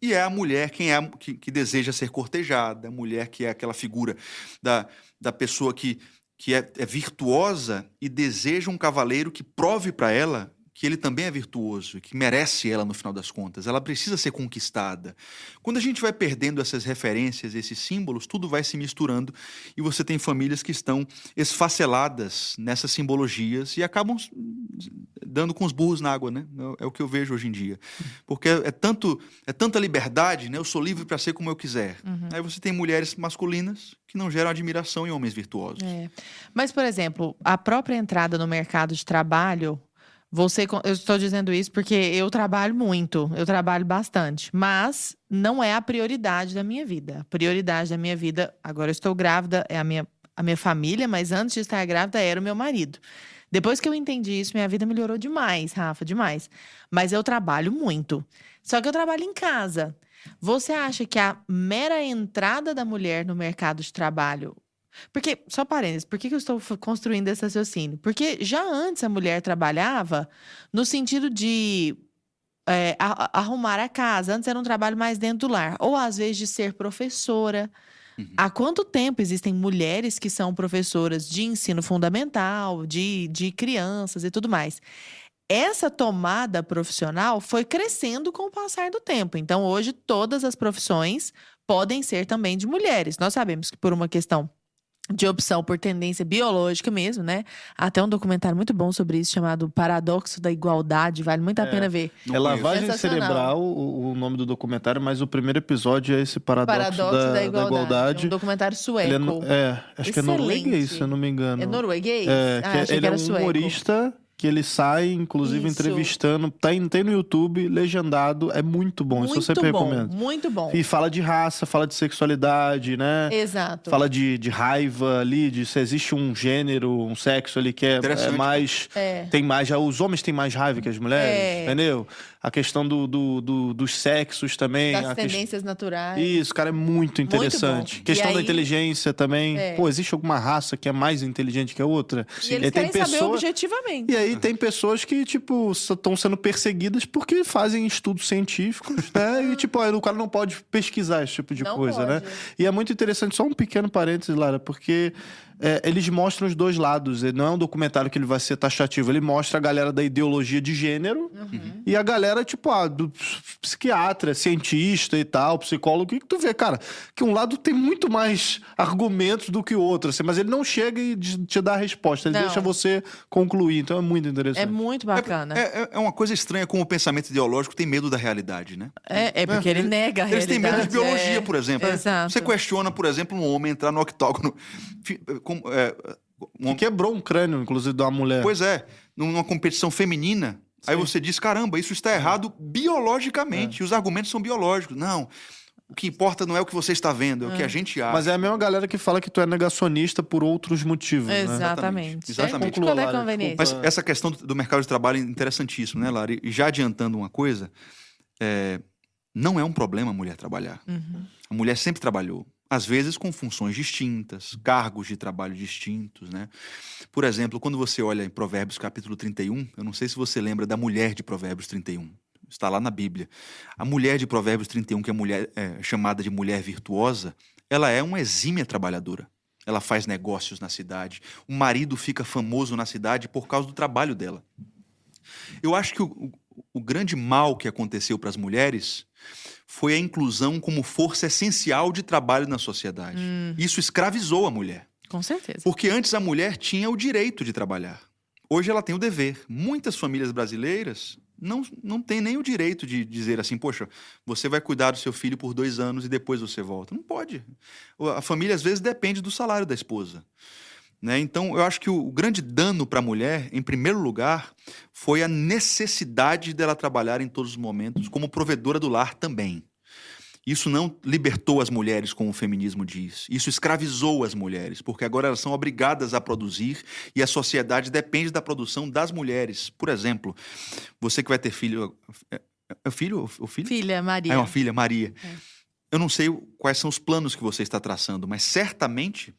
E é a mulher quem é que, que deseja ser cortejada, a mulher que é aquela figura da, da pessoa que, que é, é virtuosa e deseja um cavaleiro que prove para ela que ele também é virtuoso, que merece ela no final das contas. Ela precisa ser conquistada. Quando a gente vai perdendo essas referências, esses símbolos, tudo vai se misturando e você tem famílias que estão esfaceladas nessas simbologias e acabam dando com os burros na água, né? É o que eu vejo hoje em dia. Porque é tanto é tanta liberdade, né? Eu sou livre para ser como eu quiser. Uhum. Aí você tem mulheres masculinas que não geram admiração em homens virtuosos. É. Mas, por exemplo, a própria entrada no mercado de trabalho você, eu estou dizendo isso porque eu trabalho muito, eu trabalho bastante, mas não é a prioridade da minha vida. A prioridade da minha vida, agora eu estou grávida, é a minha, a minha família, mas antes de estar grávida era o meu marido. Depois que eu entendi isso, minha vida melhorou demais, Rafa, demais. Mas eu trabalho muito. Só que eu trabalho em casa. Você acha que a mera entrada da mulher no mercado de trabalho porque, só parênteses, por que, que eu estou construindo esse raciocínio? Porque já antes a mulher trabalhava no sentido de é, arrumar a casa. Antes era um trabalho mais dentro do lar. Ou às vezes de ser professora. Uhum. Há quanto tempo existem mulheres que são professoras de ensino fundamental, de, de crianças e tudo mais? Essa tomada profissional foi crescendo com o passar do tempo. Então, hoje, todas as profissões podem ser também de mulheres. Nós sabemos que, por uma questão de opção por tendência biológica mesmo, né? Até um documentário muito bom sobre isso chamado Paradoxo da Igualdade, vale muito a é, pena ver. É lavagem cerebral o, o, nome do documentário, mas o primeiro episódio é esse Paradoxo, Paradoxo da, da, Igualdade. da, Igualdade. É um documentário sueco. É, é, acho Excelente. que é norueguês, se eu não me engano. É norueguês? É, ah, que, ele é um sueco. humorista que ele sai, inclusive, Isso. entrevistando. Tem, tem no YouTube, legendado. É muito bom. Muito isso eu sempre bom, recomendo. Muito bom. E fala de raça, fala de sexualidade, né? Exato. Fala de, de raiva ali, de se existe um gênero, um sexo ali que é, é mais. É. Tem mais. Os homens têm mais raiva que as mulheres, é. entendeu? A questão do, do, do dos sexos também. Das tendências que... naturais. Isso, cara, é muito interessante. Muito questão aí... da inteligência também. É. Pô, existe alguma raça que é mais inteligente que a outra? E eles e querem pessoa... saber objetivamente. E aí tem pessoas que, tipo, estão sendo perseguidas porque fazem estudos científicos, né? E, tipo, o cara não pode pesquisar esse tipo de Não coisa, né? pode. E é muito interessante, só um pequeno parênteses, Lara, porque é, eles mostram os dois lados. Ele não é um documentário que ele vai ser taxativo. Ele mostra a galera da ideologia de gênero Uhum. e a galera, tipo, ah, do psiquiatra, cientista e tal, psicólogo. O que que tu vê, cara? Que um lado tem muito mais argumentos do que o outro, assim, mas ele não chega e de- te dá a resposta. Ele Não. deixa você concluir. Então é muito interessante. É muito bacana. É, é- é uma coisa estranha como o pensamento ideológico tem medo da realidade, né? É, é porque ele nega a Eles têm medo de realidade, biologia, é. por exemplo. Exato. Você questiona, por exemplo, um homem entrar no octógono. Com- é, um homem- Quebrou um crânio, inclusive, de uma mulher. Pois é, numa competição feminina. Aí você diz, caramba, isso está errado biologicamente. E os argumentos são biológicos. Não. O que importa não é o que você está vendo, é o que a gente acha. Mas é a mesma galera que fala que tu é negacionista por outros motivos, né? Exatamente. Exatamente. É, Qual é conveniência? Mas essa questão do do mercado de trabalho é interessantíssimo, né, Lara? E já adiantando uma coisa, é, não é um problema a mulher trabalhar. Uhum. A mulher sempre trabalhou. Às vezes com funções distintas, cargos de trabalho distintos, né? Por exemplo, quando você olha em Provérbios capítulo 31, eu não sei se você lembra da mulher de Provérbios 31. Está lá na Bíblia. A mulher de Provérbios 31, que é, mulher, é chamada de mulher virtuosa, ela é uma exímia trabalhadora. Ela faz negócios na cidade. O marido fica famoso na cidade por causa do trabalho dela. Eu acho que o, o- o grande mal que aconteceu para as mulheres foi a inclusão como força essencial de trabalho na sociedade. Isso escravizou a mulher. Com certeza. Porque antes a mulher tinha o direito de trabalhar. Hoje ela tem o dever. Muitas famílias brasileiras não, não têm nem o direito de dizer assim: poxa, você vai cuidar do seu filho por dois anos e depois você volta. Não pode. A família às vezes depende do salário da esposa. Né? Então, eu acho que o, grande dano para a mulher, em primeiro lugar, foi a necessidade dela trabalhar em todos os momentos, como provedora do lar também. Isso não libertou as mulheres, como o feminismo diz. Isso escravizou as mulheres, porque agora elas são obrigadas a produzir e a sociedade depende da produção das mulheres. Por exemplo, você que vai ter filho. É, é filho ou filho? Filha Maria. É uma filha, Maria. É. Eu não sei quais são os planos que você está traçando, mas certamente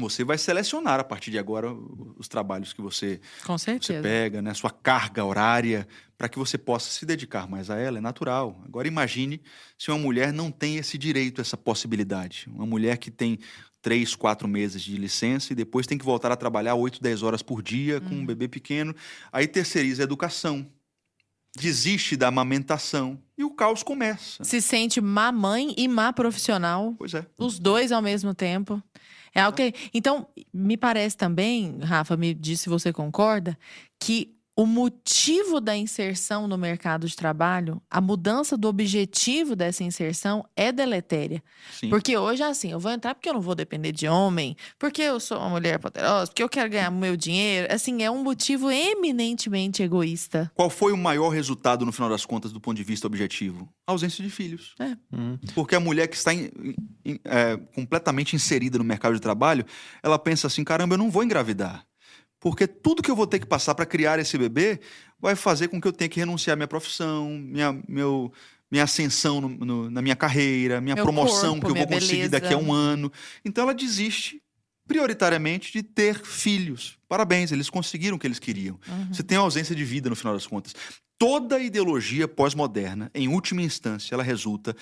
você vai selecionar a partir de agora os trabalhos que você, você pega, né? Sua carga horária, para que você possa se dedicar mais a ela, é natural. Agora imagine se uma mulher não tem esse direito, essa possibilidade. Uma mulher que tem três, quatro meses de licença e depois tem que voltar a trabalhar oito, dez horas por dia com um bebê pequeno, aí terceiriza a educação, desiste da amamentação e o caos começa. Se sente má mãe e má profissional, Pois é. os dois ao mesmo tempo. É que... Então, me parece também, Rafa, me diz se você concorda, que o motivo da inserção no mercado de trabalho, a mudança do objetivo dessa inserção é deletéria. Sim. Porque hoje é assim, eu vou entrar porque eu não vou depender de homem, porque eu sou uma mulher poderosa, porque eu quero ganhar meu dinheiro. Assim, é um motivo eminentemente egoísta. Qual foi o maior resultado, no final das contas, do ponto de vista objetivo? A ausência de filhos. É. Hum. Porque a mulher que está em- em- é, completamente inserida no mercado de trabalho, ela pensa assim: caramba, eu não vou engravidar. Porque tudo que eu vou ter que passar para criar esse bebê vai fazer com que eu tenha que renunciar à minha profissão, minha, meu, minha ascensão no- no- na minha carreira, minha Meu promoção corpo, que eu vou conseguir beleza. daqui a um ano. Então ela desiste prioritariamente de ter filhos. Parabéns, eles conseguiram o que eles queriam. Uhum. Você tem a ausência de vida no final das contas. Toda ideologia pós-moderna, em última instância, ela resulta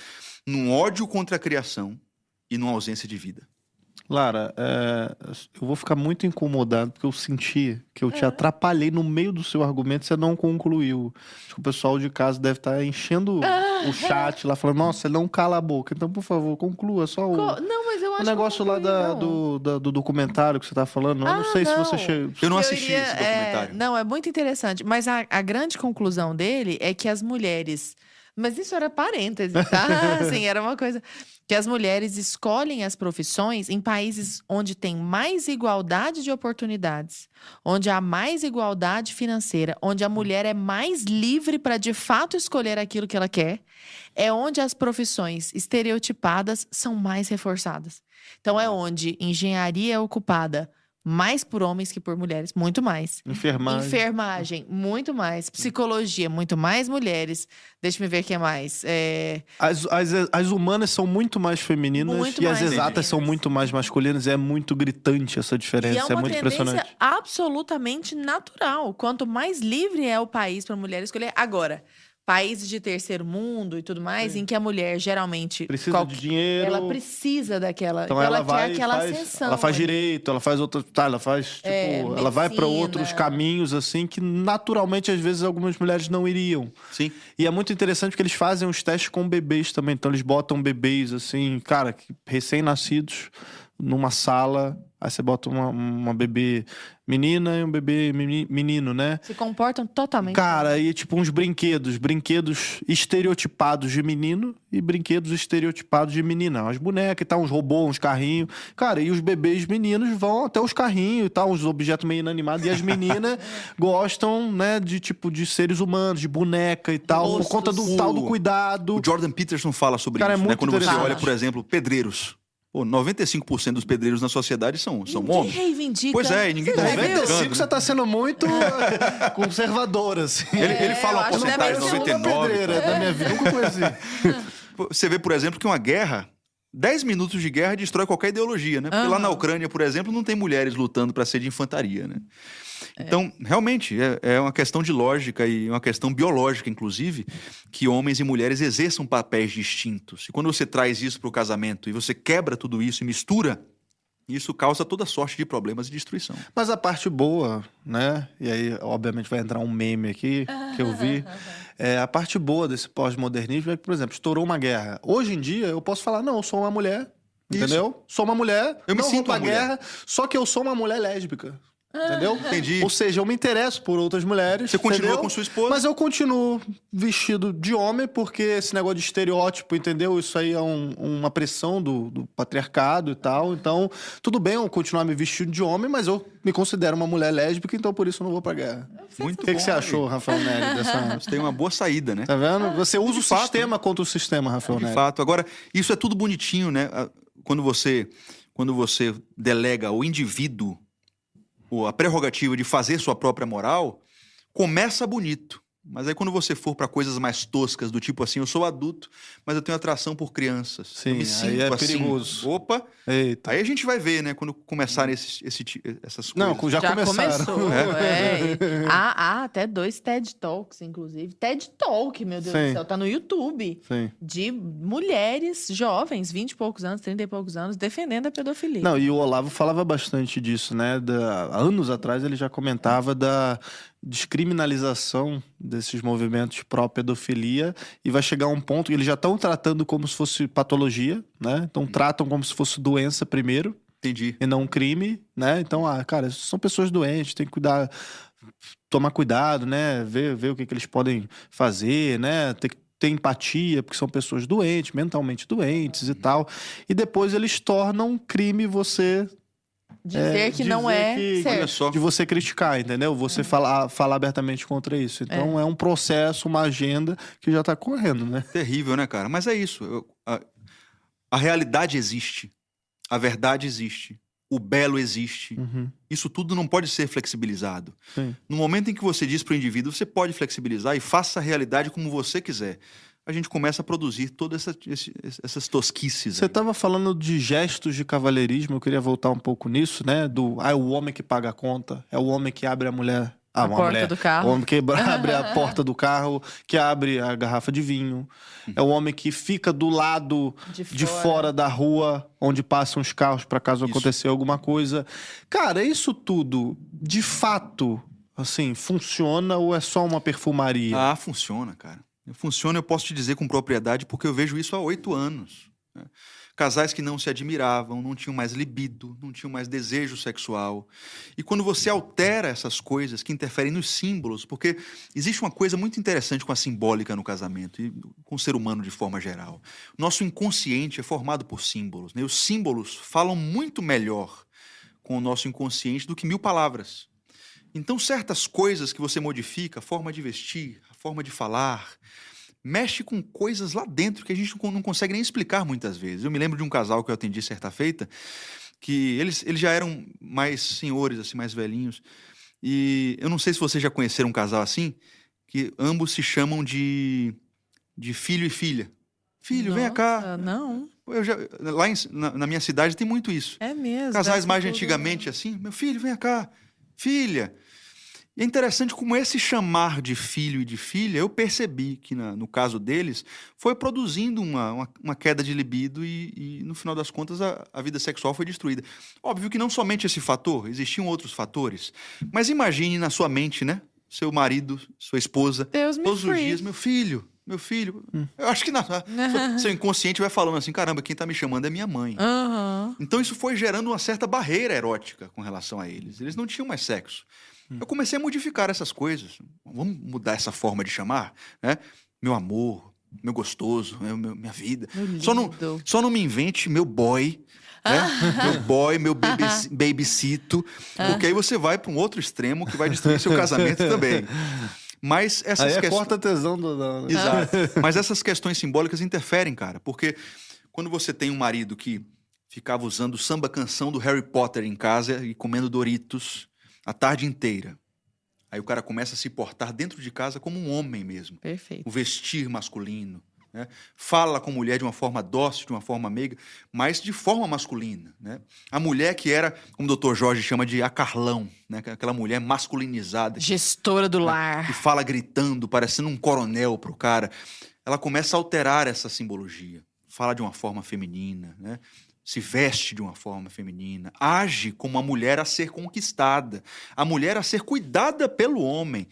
num ódio contra a criação e numa ausência de vida. Lara, é, eu vou ficar muito incomodado porque eu senti que eu te atrapalhei no meio do seu argumento e você não concluiu. Acho que o pessoal de casa deve estar enchendo o chat lá, falando, nossa, ele não cala a boca. Então, por favor, conclua só o, Co- Não, mas eu acho o negócio que lá da- do, da- do documentário que você tá falando. Eu Ah, não sei se não. você chega. Eu não assisti iria- esse é, documentário. não, é muito interessante. Mas a, a grande conclusão dele é que as mulheres. Mas isso era parêntese, tá? assim, era uma coisa. Que as mulheres escolhem as profissões em países onde tem mais igualdade de oportunidades, onde há mais igualdade financeira, onde a mulher é mais livre para de fato escolher aquilo que ela quer, é onde as profissões estereotipadas são mais reforçadas. Então é onde engenharia é ocupada mais por homens que por mulheres, muito mais. Enfermagem. Enfermagem, muito mais. Psicologia, muito mais mulheres. Deixa eu ver o que é mais. É, As, as, as humanas são muito mais femininas Muito e as mais exatas são femininas. muito mais masculinas. É muito gritante essa E diferença. é É, uma muito impressionante. absolutamente natural. Quanto mais livre é o país para a mulher escolher. Agora, países de terceiro mundo e tudo mais, em que a mulher geralmente. Precisa qual- de dinheiro. Ela precisa daquela. Então ela, ela, vai quer aquela faz, ascensão. ela faz ali. direito, ela faz outra, tá, ela faz tipo, É, ela vai para outros caminhos assim que naturalmente às vezes algumas mulheres não iriam. Sim. E é muito interessante porque eles fazem os testes com bebês também, então eles botam bebês assim, cara, que- recém-nascidos numa sala, aí você bota uma, uma bebê menina e um bebê meni- menino, né? Se comportam totalmente. Cara, aí tipo uns brinquedos, brinquedos estereotipados de menino e brinquedos estereotipados de menina. As bonecas e tal, uns robôs, uns carrinhos. Cara, e os bebês meninos vão até os carrinhos e tal, uns objetos meio inanimados. E as meninas gostam, né, de tipo de seres humanos, de boneca e tal, por Rostos. conta do O- tal do cuidado. O Jordan Peterson fala sobre Cara, é isso, né? muito Quando você olha, por exemplo, pedreiros. Pô, 95% dos pedreiros na sociedade são, são Ninguém homens. reivindica. Pois é, e ninguém tá já viu? reivindicando. 95 você tá sendo muito eh, conservador, assim. Ele, ele É, fala uma porcentagem, deve ser uma 99. pedreira tal. da minha vida, nunca conheci. Você vê, por exemplo, que uma guerra, 10 minutos de guerra destrói qualquer ideologia, né? Porque lá Aham. na Ucrânia, por exemplo, não tem mulheres lutando para ser de infantaria, né? Então, realmente, é, é uma questão de lógica e uma questão biológica, inclusive, que homens e mulheres exerçam papéis distintos. E quando você traz isso para o casamento e você quebra tudo isso e mistura, isso causa toda sorte de problemas e destruição. Mas a parte boa, né? E aí, obviamente, vai entrar um meme aqui que eu vi. É, a parte boa desse pós-modernismo é que, por exemplo, estourou uma guerra. Hoje em dia, eu posso falar, não, eu sou uma mulher, Isso. entendeu? Sou uma mulher, Eu me não sinto vou pra uma mulher. guerra, só que eu sou uma mulher lésbica. Entendeu? Entendi. Ou seja, eu me interesso por outras mulheres. Você continua entendeu? com sua esposa? Mas eu continuo vestido de homem, porque esse negócio de estereótipo, entendeu? Isso aí é um- uma pressão do, do patriarcado e tal. Então, tudo bem eu continuar me vestindo de homem, mas eu me considero uma mulher lésbica, então por isso eu não vou pra guerra. Muito O que, que você achou, Rafael Neri, dessa. Você tem uma boa saída, né? Tá vendo? Você usa De o fato, sistema contra o sistema, Rafael De Neri. fato. Agora, isso é tudo bonitinho, né? Ah, Quando você, quando você delega ao indivíduo a prerrogativa de fazer sua própria moral, começa bonito. Mas aí quando você for para coisas mais toscas, do tipo assim, eu sou adulto, mas eu tenho atração por crianças. Sim, eu me aí sinto é assim. perigoso. Opa, Eita. aí a gente vai ver, né? Quando começarem esses, esse essas Não, coisas. já, começaram. começou. É. Há, há até dois TED Talks, inclusive. TED Talk, meu Deus Sim. do céu, tá no YouTube. Sim. De mulheres jovens, 20 e poucos anos, 30 e poucos anos, defendendo a pedofilia. Não, e o Olavo falava bastante disso, né? Da, anos atrás ele já comentava da descriminalização desses movimentos pró-pedofilia e vai chegar um ponto que eles já estão tratando como se fosse patologia, né? Então tratam como se fosse doença primeiro Entendi. e não crime, né? Então, ah, cara, são pessoas doentes, tem que cuidar, tomar cuidado, né? Ver, ver o que, que eles podem fazer, né? Ter que ter empatia, porque são pessoas doentes, mentalmente doentes e tal. E depois eles tornam crime você Dizer é, que não dizer é que- certo. Olha só. de você criticar, entendeu? Você falar, falar abertamente contra isso. Então é. um processo, uma agenda que já tá correndo, né? Terrível, né, cara? Mas é isso. Eu- a, a realidade existe. A verdade existe. O belo existe. Uhum. Isso tudo não pode ser flexibilizado. Sim. No momento em que você diz para o indivíduo, você pode flexibilizar e faça a realidade como você quiser. A gente começa a produzir todas essa, essas tosquices. Você estava falando de gestos de cavalheirismo, eu queria voltar um pouco nisso, né? Do ah, é o homem que paga a conta, é o homem que abre a mulher. Ah, A uma porta mulher. do carro. O homem que abre a porta do carro, que abre a garrafa de vinho. É o homem que fica do lado De de fora. fora da rua, onde passam os carros para caso Isso. acontecer alguma coisa. Cara, isso tudo, de fato, assim, funciona ou é só uma perfumaria? Ah, funciona, cara. Funciona, eu posso te dizer com propriedade, porque eu vejo isso há oito anos. né? Casais que não se admiravam, não tinham mais libido, não tinham mais desejo sexual. E quando você altera essas coisas que interferem nos símbolos, porque existe uma coisa muito interessante com a simbólica no casamento e com o ser humano de forma geral. Nosso inconsciente é formado por símbolos. Né? Os símbolos falam muito melhor com o nosso inconsciente do que mil palavras. Então, certas coisas que você modifica, forma de vestir, forma de falar, mexe com coisas lá dentro que a gente não con- não consegue nem explicar muitas vezes. Eu me lembro de um casal que eu atendi certa feita que eles, eles já eram mais senhores, assim, mais velhinhos. E eu não sei se vocês já conheceram um casal assim, que ambos se chamam de, de filho e filha. Filho, vem cá. Nossa, Não, Eu já, lá em- na, na minha cidade tem muito isso. é mesmo. Casais mais tudo- antigamente, assim, meu filho, vem cá, filha. E é interessante como esse chamar de filho e de filha, eu percebi que na- no caso deles, foi produzindo uma, uma, uma queda de libido e, e, no final das contas, a, a vida sexual foi destruída. Óbvio que não somente esse fator, existiam outros fatores. Mas imagine na sua mente, né? Seu marido, sua esposa, todos os free. dias, meu filho, meu filho. Eu acho que na, seu, seu inconsciente vai falando assim, caramba, quem tá me chamando é minha mãe. Então isso foi gerando uma certa barreira erótica com relação a eles. Eles não tinham mais sexo. Eu comecei a modificar essas coisas. Vamos mudar essa forma de chamar, né? Meu amor, meu gostoso, meu- meu- minha vida. Meu Só não, só não me invente meu boy, né? meu boy, meu baby, babycito, porque aí você vai para um outro extremo que vai destruir seu casamento também. Mas essas Aí é questões... corta tesão do. da- Exato. Mas essas questões simbólicas interferem, cara. Porque quando você tem um marido que ficava usando o samba canção do Harry Potter em casa e comendo Doritos a tarde inteira. Aí o cara começa a se portar dentro de casa como um homem mesmo. Perfeito. O vestir masculino. né? Fala com a mulher de uma forma dócil, de uma forma meiga, mas de forma masculina. né? A mulher que era, como o doutor Jorge chama de acarlão, né? aquela mulher masculinizada, Gestora do que lar. fala gritando, parecendo um coronel pro cara, ela começa a alterar essa simbologia. Fala de uma forma feminina, né? Se veste de uma forma feminina, age como a mulher a ser conquistada, a mulher a ser cuidada pelo homem.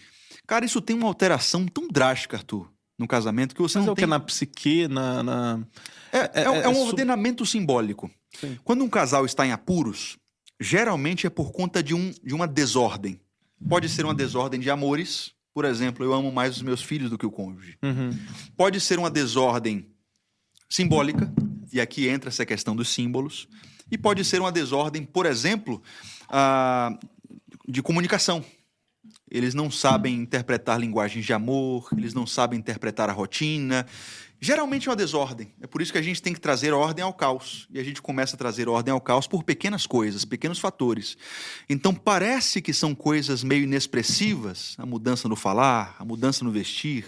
Cara, isso tem uma alteração tão drástica, Arthur, no casamento, que você Mas é não o tem... que? Na psique, na. na- É, É- é um- é- é um é ordenamento simbólico. Sim. Quando um casal está em apuros, geralmente é por conta de, um, de uma desordem. Pode ser uma desordem de amores. Por exemplo, eu amo mais os meus filhos do que o cônjuge. Uhum. Pode ser uma desordem simbólica, e aqui entra essa questão dos símbolos. E pode ser uma desordem, por exemplo, de comunicação. Eles não sabem interpretar linguagens de amor, eles não sabem interpretar a rotina. Geralmente é uma desordem. É por isso que a gente tem que trazer ordem ao caos. E a gente começa a trazer ordem ao caos por pequenas coisas, pequenos fatores. Então parece que são coisas meio inexpressivas, a mudança no falar, a mudança no vestir,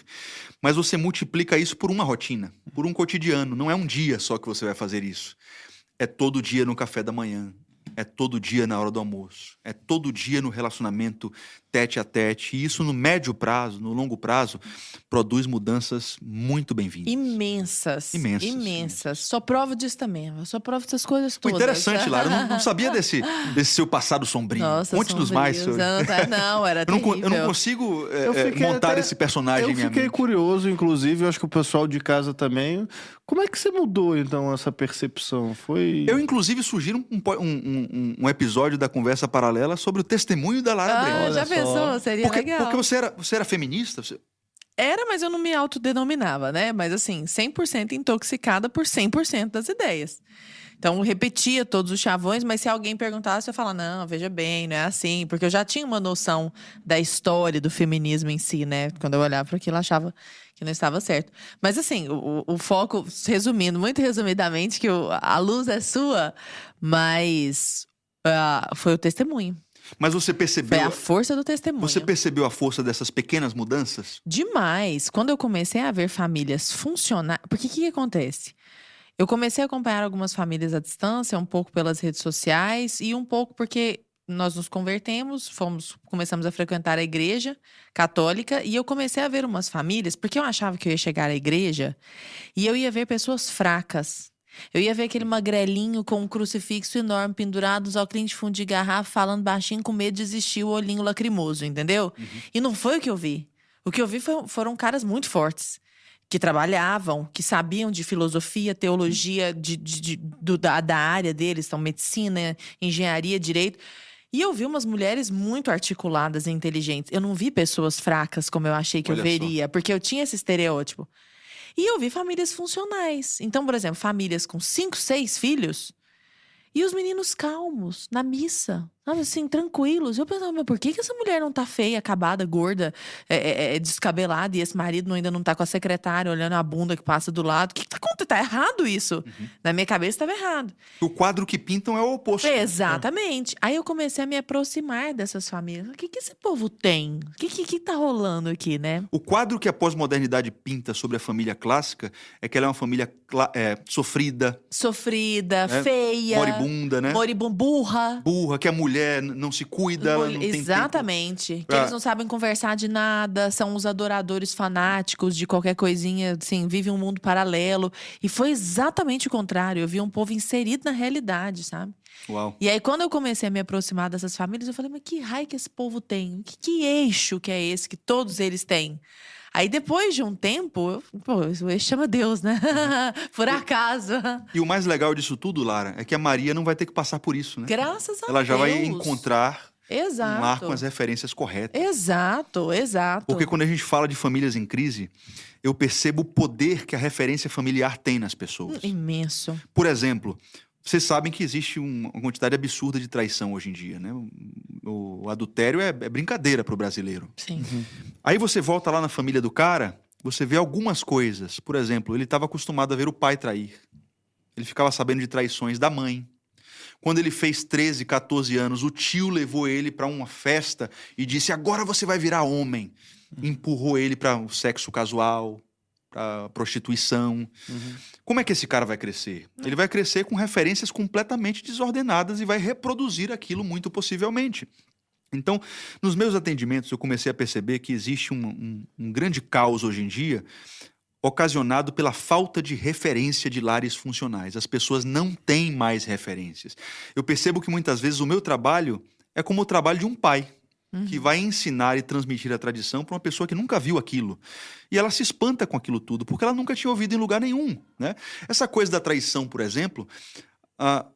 mas você multiplica isso por uma rotina, por um cotidiano. Não é um dia só que você vai fazer isso. É todo dia no café da manhã. É todo dia na hora do almoço. É todo dia no relacionamento tete a tete. E isso no médio prazo, no longo prazo, produz mudanças muito bem-vindas. Imensas. Imensas, Imensas. Só prova disso também. Eu só provo dessas coisas Foi todas. interessante, Lara. Eu não, não sabia desse, desse seu passado sombrio. Nossa, Conte-nos mais. Sobre... Eu não, tá- não, era Eu não, eu não consigo é, Eu é, montar até- esse personagem Eu fiquei curioso, inclusive, eu acho que o pessoal de casa também. Como é que você mudou, então, essa percepção? Foi. Eu, inclusive, sugiro um, um- um- um episódio da conversa paralela sobre o testemunho da Lara Breno. Ah, Olha já. Seria Porque, legal. porque você, era, você era feminista? Você- Era, mas eu não me autodenominava, né? Mas assim, 100% intoxicada por 100% das ideias. Então, repetia todos os chavões, mas se alguém perguntasse, eu falava, não, veja bem, não é assim. Porque eu já tinha uma noção da história do feminismo em si, né? Quando eu olhava para aquilo, eu achava que não estava certo. Mas assim, o, o foco, resumindo, muito resumidamente, que o- a luz é sua, mas ah, foi o testemunho. Mas você percebeu, Foi a força do testemunho. você percebeu a força dessas pequenas mudanças? Demais. Quando eu comecei a ver famílias funcionar. Porque o que, que acontece? Eu comecei a acompanhar algumas famílias à distância, um pouco pelas redes sociais e um pouco porque nós nos convertemos, fomos, começamos a frequentar a igreja católica e eu comecei a ver umas famílias, porque eu achava que eu ia chegar à igreja e eu ia ver pessoas fracas. Eu ia ver aquele magrelinho com um crucifixo enorme pendurado, óculos de fundo de garrafa, falando baixinho com medo de existir o olhinho lacrimoso, entendeu? E não foi o que eu vi. O que eu vi foi- foram caras muito fortes. Que trabalhavam, que sabiam de filosofia, teologia, de, de- de- do- da, da área deles, então medicina, engenharia, direito. E eu vi umas mulheres muito articuladas e inteligentes. Eu não vi pessoas fracas como eu achei que Olha eu só. veria, porque eu tinha esse estereótipo. E eu vi famílias funcionais. Então, por exemplo, famílias com cinco, seis filhos e os meninos calmos, na missa, sabe assim, tranquilos. Eu pensava, mas por que, que essa mulher não tá feia, acabada, gorda, é, é, é, descabelada e esse marido ainda não tá com a secretária olhando a bunda que passa do lado? O que, que tá puta, tá errado isso. Na minha cabeça tava errado. O quadro que pintam é o oposto. Exatamente. Aí eu comecei a me aproximar dessas famílias. O que, que esse povo tem? O que, que, que tá rolando aqui, né? O quadro que a pós-modernidade pinta sobre a família clássica é que ela é uma família é, sofrida, Sofrida, É, feia. moribunda, né? Moribunda, burra. Burra, que a mulher não se cuida, não. Exatamente. Que eles não sabem conversar de nada, são os adoradores fanáticos de qualquer coisinha, assim, vivem um mundo paralelo. E foi exatamente o contrário. Eu vi um povo inserido na realidade, sabe? Uau. E aí, quando eu comecei a me aproximar dessas famílias, eu falei, mas que raio que esse povo tem? Que, que eixo que é esse que todos eles têm? Aí, depois de um tempo, eu, pô, o eixo chama Deus, né? Por acaso. E o mais legal disso tudo, Lara, é que a Maria não vai ter que passar por isso, né? Graças a Ela já Deus. vai encontrar Exato. um lar com as referências corretas. Exato, exato. Porque quando a gente fala de famílias em crise, eu percebo o poder que a referência familiar tem nas pessoas. Imenso. Por exemplo, vocês sabem que existe um- uma quantidade absurda de traição hoje em dia, né? O, o adultério é, é brincadeira para o brasileiro. Sim. Aí você volta lá na família do cara, você vê algumas coisas. Por exemplo, ele estava acostumado a ver o pai trair. Ele ficava sabendo de traições da mãe. Quando ele fez 13, 14 anos, o tio levou ele para uma festa e disse: Agora você vai virar homem. Empurrou ele para o sexo casual, para prostituição. Como é que esse cara vai crescer? Ele vai crescer com referências completamente desordenadas e vai reproduzir aquilo muito possivelmente. Então, nos meus atendimentos, eu comecei a perceber que existe um, um- um grande caos hoje em dia, ocasionado pela falta de referência de lares funcionais. As pessoas não têm mais referências. Eu percebo que muitas vezes o meu trabalho é como o trabalho de um pai. Que vai ensinar e transmitir a tradição para uma pessoa que nunca viu aquilo. E ela se espanta com aquilo tudo, porque ela nunca tinha ouvido em lugar nenhum. Né? Essa coisa da traição, por exemplo,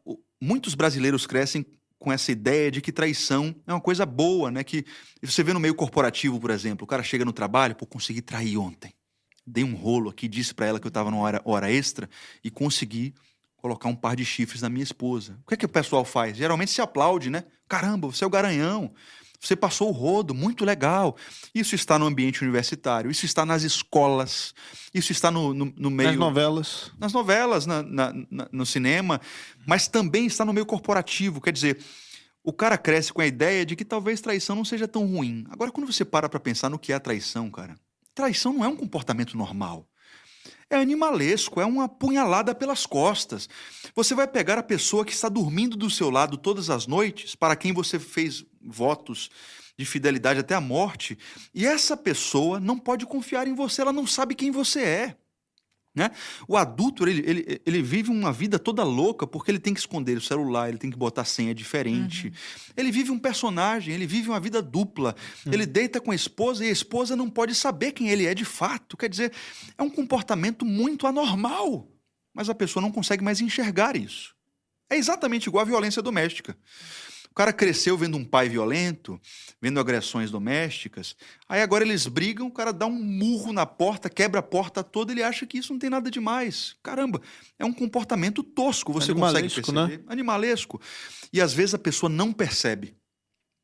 o- muitos brasileiros crescem com essa ideia de que traição é uma coisa boa, né? Que você vê no meio corporativo, por exemplo, o cara chega no trabalho, pô, consegui trair ontem. Dei um rolo aqui, disse pra ela que eu tava numa hora, hora extra e consegui colocar um par de chifres na minha esposa. O que é que o pessoal faz? Geralmente se aplaude, né? Caramba, você é o garanhão. Você passou o rodo, muito legal. Isso está no ambiente universitário, isso está nas escolas, isso está no, no, no meio Nas novelas. nas novelas, na- na- na- no cinema, mas também está no meio corporativo. Quer dizer, o cara cresce com a ideia de que talvez traição não seja tão ruim. Agora, quando você para para pensar no que é traição, cara, traição não é um comportamento normal. É animalesco, é uma punhalada pelas costas. Você vai pegar a pessoa que está dormindo do seu lado todas as noites, para quem você fez votos de fidelidade até a morte, e essa pessoa não pode confiar em você, ela não sabe quem você é. Né? O adulto, ele, ele, ele vive uma vida toda louca porque ele tem que esconder o celular, ele tem que botar senha diferente. Ele vive um personagem, ele vive uma vida dupla. Ele deita com a esposa e a esposa não pode saber quem ele é de fato. Quer dizer, é um comportamento muito anormal. Mas a pessoa não consegue mais enxergar isso. É exatamente igual à violência doméstica. O cara cresceu vendo um pai violento, vendo agressões domésticas. Aí agora eles brigam, o cara dá um murro na porta, quebra a porta toda, ele acha que isso não tem nada demais. Caramba, é um comportamento tosco, você consegue né? perceber? Animalesco. E às vezes a pessoa não percebe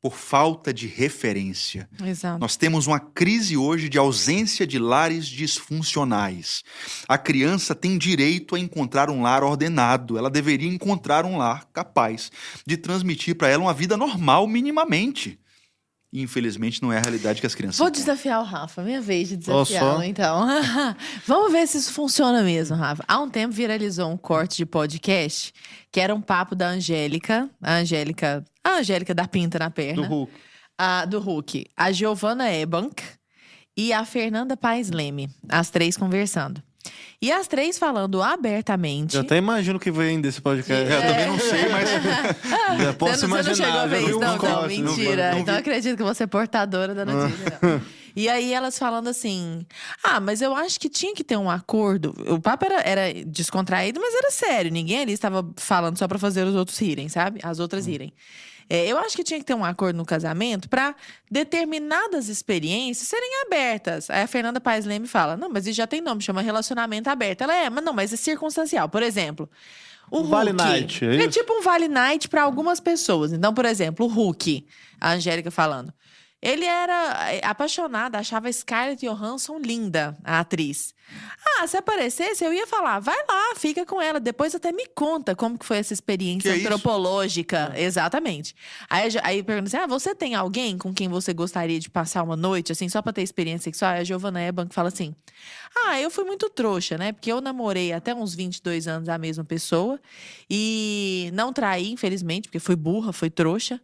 por falta de referência. Exato. Nós temos uma crise hoje de ausência de lares disfuncionais. A criança tem direito a encontrar um lar ordenado. Ela deveria encontrar um lar capaz de transmitir para ela uma vida normal, minimamente. E, infelizmente, não é a realidade que as crianças Vou têm. desafiar o Rafa, minha vez de desafiá-lo, então. Vamos ver se isso funciona mesmo, Rafa. Há um tempo viralizou um corte de podcast que era um papo da Angélica, a Angélica, a Angélica da pinta na Do perna, Hulk. a, do Hulk, a Giovanna Ebank e a Fernanda Paes Leme, as três conversando. E as três falando abertamente. Eu até imagino que vem desse podcast. É, eu também não sei, mas Já posso você, não, você imaginar. não chegou a ver isso, não, não, não mentira. não então eu acredito que você é portadora da notícia. não. E aí elas falando assim: Ah, mas eu acho que tinha que ter um acordo. O papo era, era descontraído, mas era sério. Ninguém ali estava falando só pra fazer os outros rirem, sabe? As outras Hum. rirem. É, eu acho que tinha que ter um acordo no casamento pra determinadas experiências serem abertas. Aí a Fernanda Paes Leme fala: Não, mas isso já tem nome, chama relacionamento aberto. Ela é, mas não, mas é circunstancial. Por exemplo. O Um Vale Hulk night, é é tipo um vale night pra algumas pessoas. Então, por exemplo, o Hulk, a Angélica falando. Ele era eh, apaixonado, achava Scarlett Johansson linda, a atriz. Ah, se aparecesse, eu ia falar, vai lá, fica com ela. Depois até me conta como que foi essa experiência Que é antropológica. Exatamente. Aí, aí pergunta assim: ah, você tem alguém com quem você gostaria de passar uma noite, assim, só pra ter experiência sexual? Aí a Giovanna Eban fala assim: ah, eu fui muito trouxa, né? Porque eu namorei até uns 22 anos a mesma pessoa e não traí, infelizmente, porque fui burra, fui trouxa.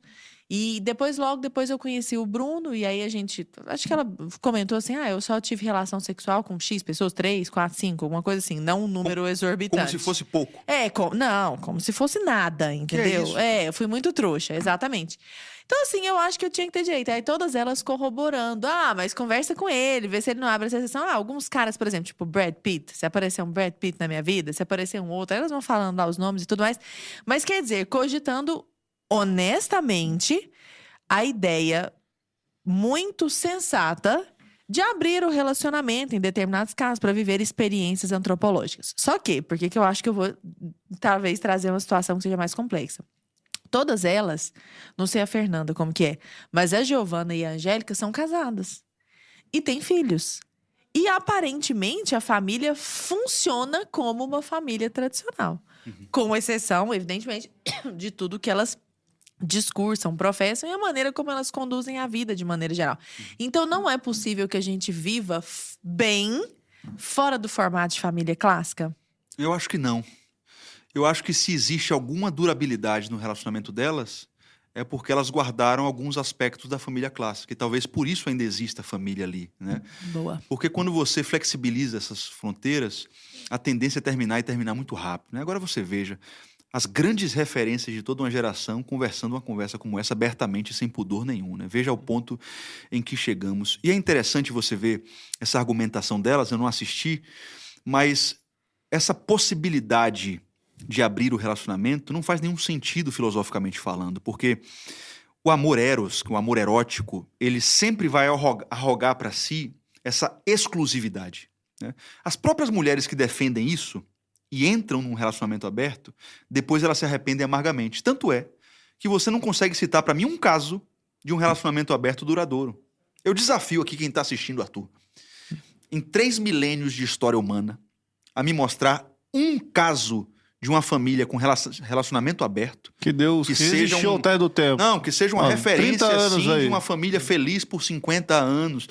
E depois, logo depois, eu conheci o Bruno, e aí a gente. Acho que ela comentou assim: ah, eu só tive relação sexual com X pessoas, três, quatro, cinco, alguma coisa assim, não um número exorbitante. Como se fosse pouco. É, com- não, como se fosse nada, entendeu? isso? É, eu fui muito trouxa, exatamente. Então, assim, eu acho que eu tinha que ter direito. Aí todas elas corroborando. Ah, mas conversa com ele, vê se ele não abre essa sessão. Ah, alguns caras, por exemplo, tipo Brad Pitt. Se aparecer um Brad Pitt na minha vida, se aparecer um outro, elas vão falando lá os nomes e tudo mais. Mas quer dizer, cogitando honestamente a ideia muito sensata de abrir o relacionamento em determinados casos para viver experiências antropológicas. Só que, por que eu acho que eu vou talvez trazer uma situação que seja mais complexa? Todas elas, não sei a Fernanda como que é, mas a Giovana e a Angélica são casadas e têm filhos. E aparentemente a família funciona como uma família tradicional, com exceção, evidentemente, de tudo que elas discursam, professam e a maneira como elas conduzem a vida de maneira geral. Então não é possível que a gente viva bem fora do formato de família clássica. Eu acho que não. Eu acho que se existe alguma durabilidade no relacionamento delas, é porque elas guardaram alguns aspectos da família clássica. E talvez por isso ainda exista família ali, né? Boa. Porque quando você flexibiliza essas fronteiras, a tendência é terminar e terminar muito rápido. Né? Agora você veja as grandes referências de toda uma geração conversando uma conversa como essa abertamente, sem pudor nenhum. Né? Veja o ponto em que chegamos. E é interessante você ver essa argumentação delas, eu não assisti, mas essa possibilidade de abrir o relacionamento não faz nenhum sentido filosoficamente falando, porque o amor eros, o amor erótico, ele sempre vai arroga- arrogar para si essa exclusividade. né? As próprias mulheres que defendem isso e entram num relacionamento aberto, depois elas se arrependem amargamente. Tanto é que você não consegue citar para mim um caso de um relacionamento aberto duradouro. Eu desafio aqui quem está assistindo, Arthur, em três milênios de história humana, a me mostrar um caso de uma família com relacion- relacionamento aberto Que Deus Que que, seja um- até do tempo. não, que seja uma Ó, referência 30 anos assim, de aí. uma família feliz por 50 anos.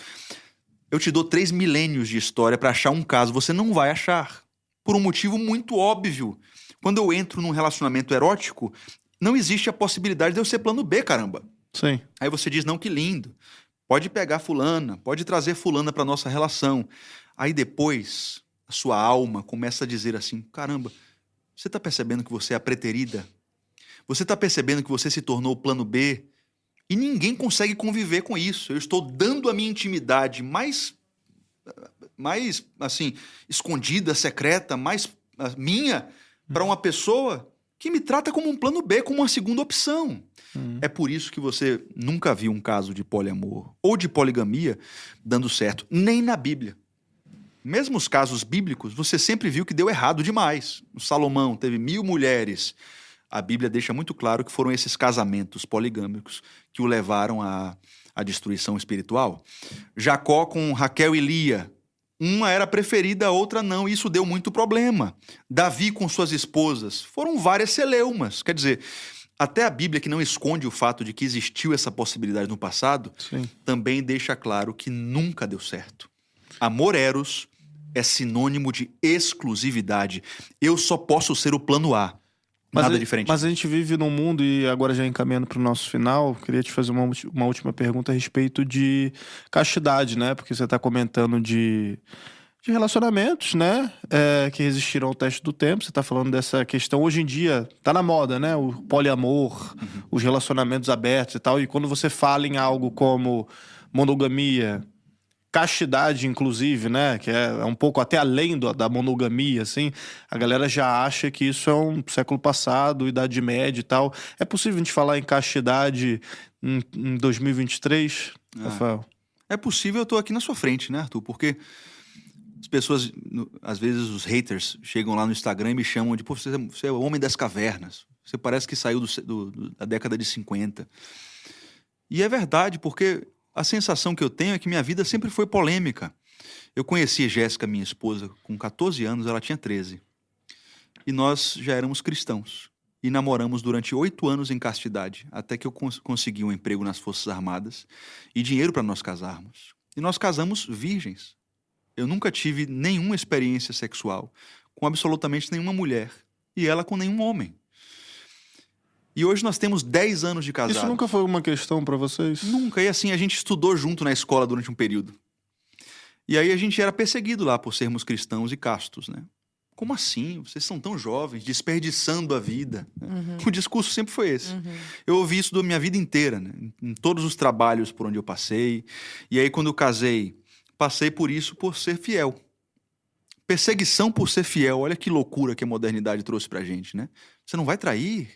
Eu te dou três milênios de história para achar um caso. Você não vai achar. Por um motivo muito óbvio. Quando eu entro num relacionamento erótico, não existe a possibilidade de eu ser plano B, caramba. Sim. Aí você diz, não, que lindo. Pode pegar fulana, pode trazer fulana para nossa relação. Aí depois, a sua alma começa a dizer assim, caramba, você está percebendo que você é a preterida? Você está percebendo que você se tornou o plano B? E ninguém consegue conviver com isso. Eu estou dando a minha intimidade mais, mais assim, escondida, secreta, mais ah, minha, para uma pessoa que me trata como um plano B, como uma segunda opção. É por isso que você nunca viu um caso de poliamor ou de poligamia dando certo, nem na Bíblia. Mesmo os casos bíblicos, você sempre viu que deu errado demais. O Salomão teve mil mulheres. A Bíblia deixa muito claro que foram esses casamentos poligâmicos que o levaram à, à destruição espiritual. Jacó com Raquel e Lia. Uma era preferida, a outra não, e isso deu muito problema. Davi com suas esposas. Foram várias celeumas. Quer dizer, até a Bíblia, que não esconde o fato de que existiu essa possibilidade no passado, Sim. também deixa claro que nunca deu certo. Amor eros é sinônimo de exclusividade. Eu só posso ser o plano A. Nada a- diferente. Mas a gente vive num mundo, e agora já encaminhando para o nosso final, queria te fazer uma, uma última pergunta a respeito de castidade, né? Porque você está comentando de, de relacionamentos, né? É, que resistiram ao teste do tempo. Você está falando dessa questão. Hoje em dia, tá na moda, né? O poliamor, os relacionamentos abertos e tal. E quando você fala em algo como monogamia, castidade, inclusive, né? Que é, é um pouco até além do- da monogamia, assim. A galera já acha que isso é um século passado, Idade Média e tal. É possível a gente falar em castidade em, em 2023, Ah. Rafael? É possível, eu tô aqui na sua frente, né, Arthur? Porque as pessoas, às vezes os haters chegam lá no Instagram e me chamam de, pô, você, é- você é o homem das cavernas. Você parece que saiu do- do- da década de 50. E é verdade, porque a sensação que eu tenho é que minha vida sempre foi polêmica. Eu conheci Jéssica, minha esposa, com 14 anos, ela tinha 13. E nós já éramos cristãos. E namoramos durante oito anos em castidade, até que eu cons consegui um emprego nas Forças Armadas e dinheiro para nós casarmos. E nós casamos virgens. Eu nunca tive nenhuma experiência sexual com absolutamente nenhuma mulher e ela com nenhum homem. E hoje nós temos 10 anos de casado. Isso nunca foi uma questão para vocês? Nunca. E assim, a gente estudou junto na escola durante um período. E aí a gente era perseguido lá por sermos cristãos e castos, né? Como assim? Vocês são tão jovens, desperdiçando a vida. Uhum. O discurso sempre foi esse. Uhum. Eu ouvi isso da minha vida inteira, né? em todos os trabalhos por onde eu passei. E aí, quando eu casei, passei por isso por ser fiel. Perseguição por ser fiel. Olha que loucura que a modernidade trouxe pra gente, né? Você não vai trair.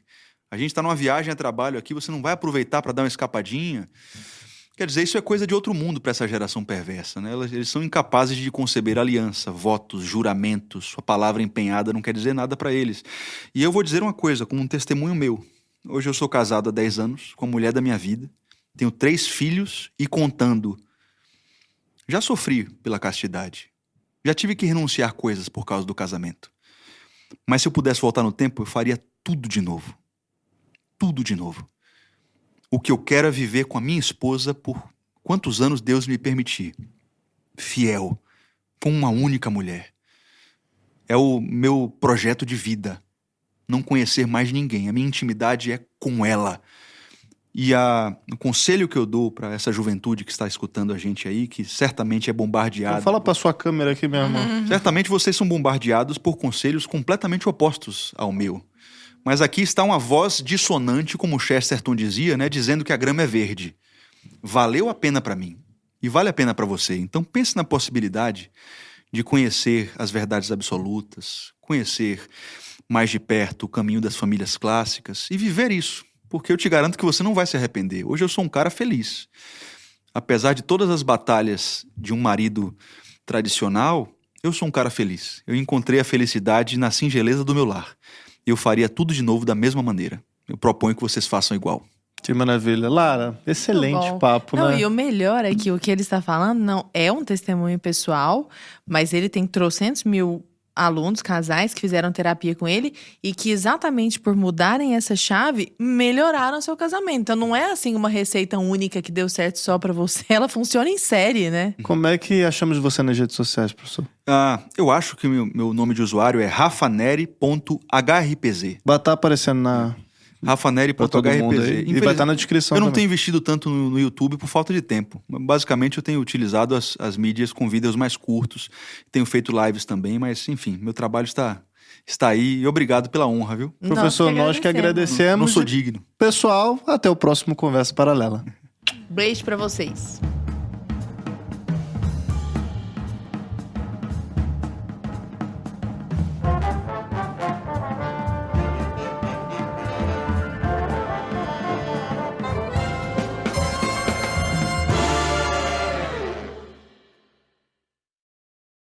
A gente está numa viagem a trabalho aqui, você não vai aproveitar para dar uma escapadinha. Quer dizer, isso é coisa de outro mundo para essa geração perversa, né? Eles são incapazes de conceber aliança, votos, juramentos. Sua palavra empenhada não quer dizer nada para eles. E eu vou dizer uma coisa, como um testemunho meu. Hoje eu sou casado há 10 anos com a mulher da minha vida, tenho três filhos e contando. Já sofri pela castidade. Já tive que renunciar coisas por causa do casamento. Mas se eu pudesse voltar no tempo, eu faria tudo de novo tudo de novo. O que eu quero é viver com a minha esposa por quantos anos Deus me permitir. Fiel, com uma única mulher. É o meu projeto de vida. Não conhecer mais ninguém. A minha intimidade é com ela. E a, o conselho que eu dou para essa juventude que está escutando a gente aí, que certamente é bombardeada. Fala para sua câmera aqui, irmão. Uhum. Certamente vocês são bombardeados por conselhos completamente opostos ao meu. Mas aqui está uma voz dissonante, como Chesterton dizia, né, dizendo que a grama é verde. Valeu a pena para mim e vale a pena para você. Então pense na possibilidade de conhecer as verdades absolutas, conhecer mais de perto o caminho das famílias clássicas e viver isso, porque eu te garanto que você não vai se arrepender. Hoje eu sou um cara feliz. Apesar de todas as batalhas de um marido tradicional, eu sou um cara feliz. Eu encontrei a felicidade na singeleza do meu lar eu faria tudo de novo da mesma maneira. Eu proponho que vocês façam igual. Que maravilha. Lara, excelente papo, não, né? E o melhor é que o que ele está falando não é um testemunho pessoal, mas ele tem trocentos mil alunos, casais que fizeram terapia com ele e que exatamente por mudarem essa chave melhoraram seu casamento. Então não é assim uma receita única que deu certo só para você, ela funciona em série, né? Como é que achamos você nas redes sociais, professor? Ah, eu acho que meu, meu nome de usuário é rafaneri.hrpz. Vai estar tá aparecendo na rafaneri.hrpz. E vai estar tá na descrição Eu não também. tenho investido tanto no, no, YouTube por falta de tempo. Basicamente, eu tenho utilizado as, as mídias com vídeos mais curtos. Tenho feito lives também, mas enfim, meu trabalho está, está aí. E obrigado pela honra, viu? Nós Professor, que nós que agradecemos. Não, não sou digno. Pessoal, até o próximo Conversa Paralela. Beijo para vocês.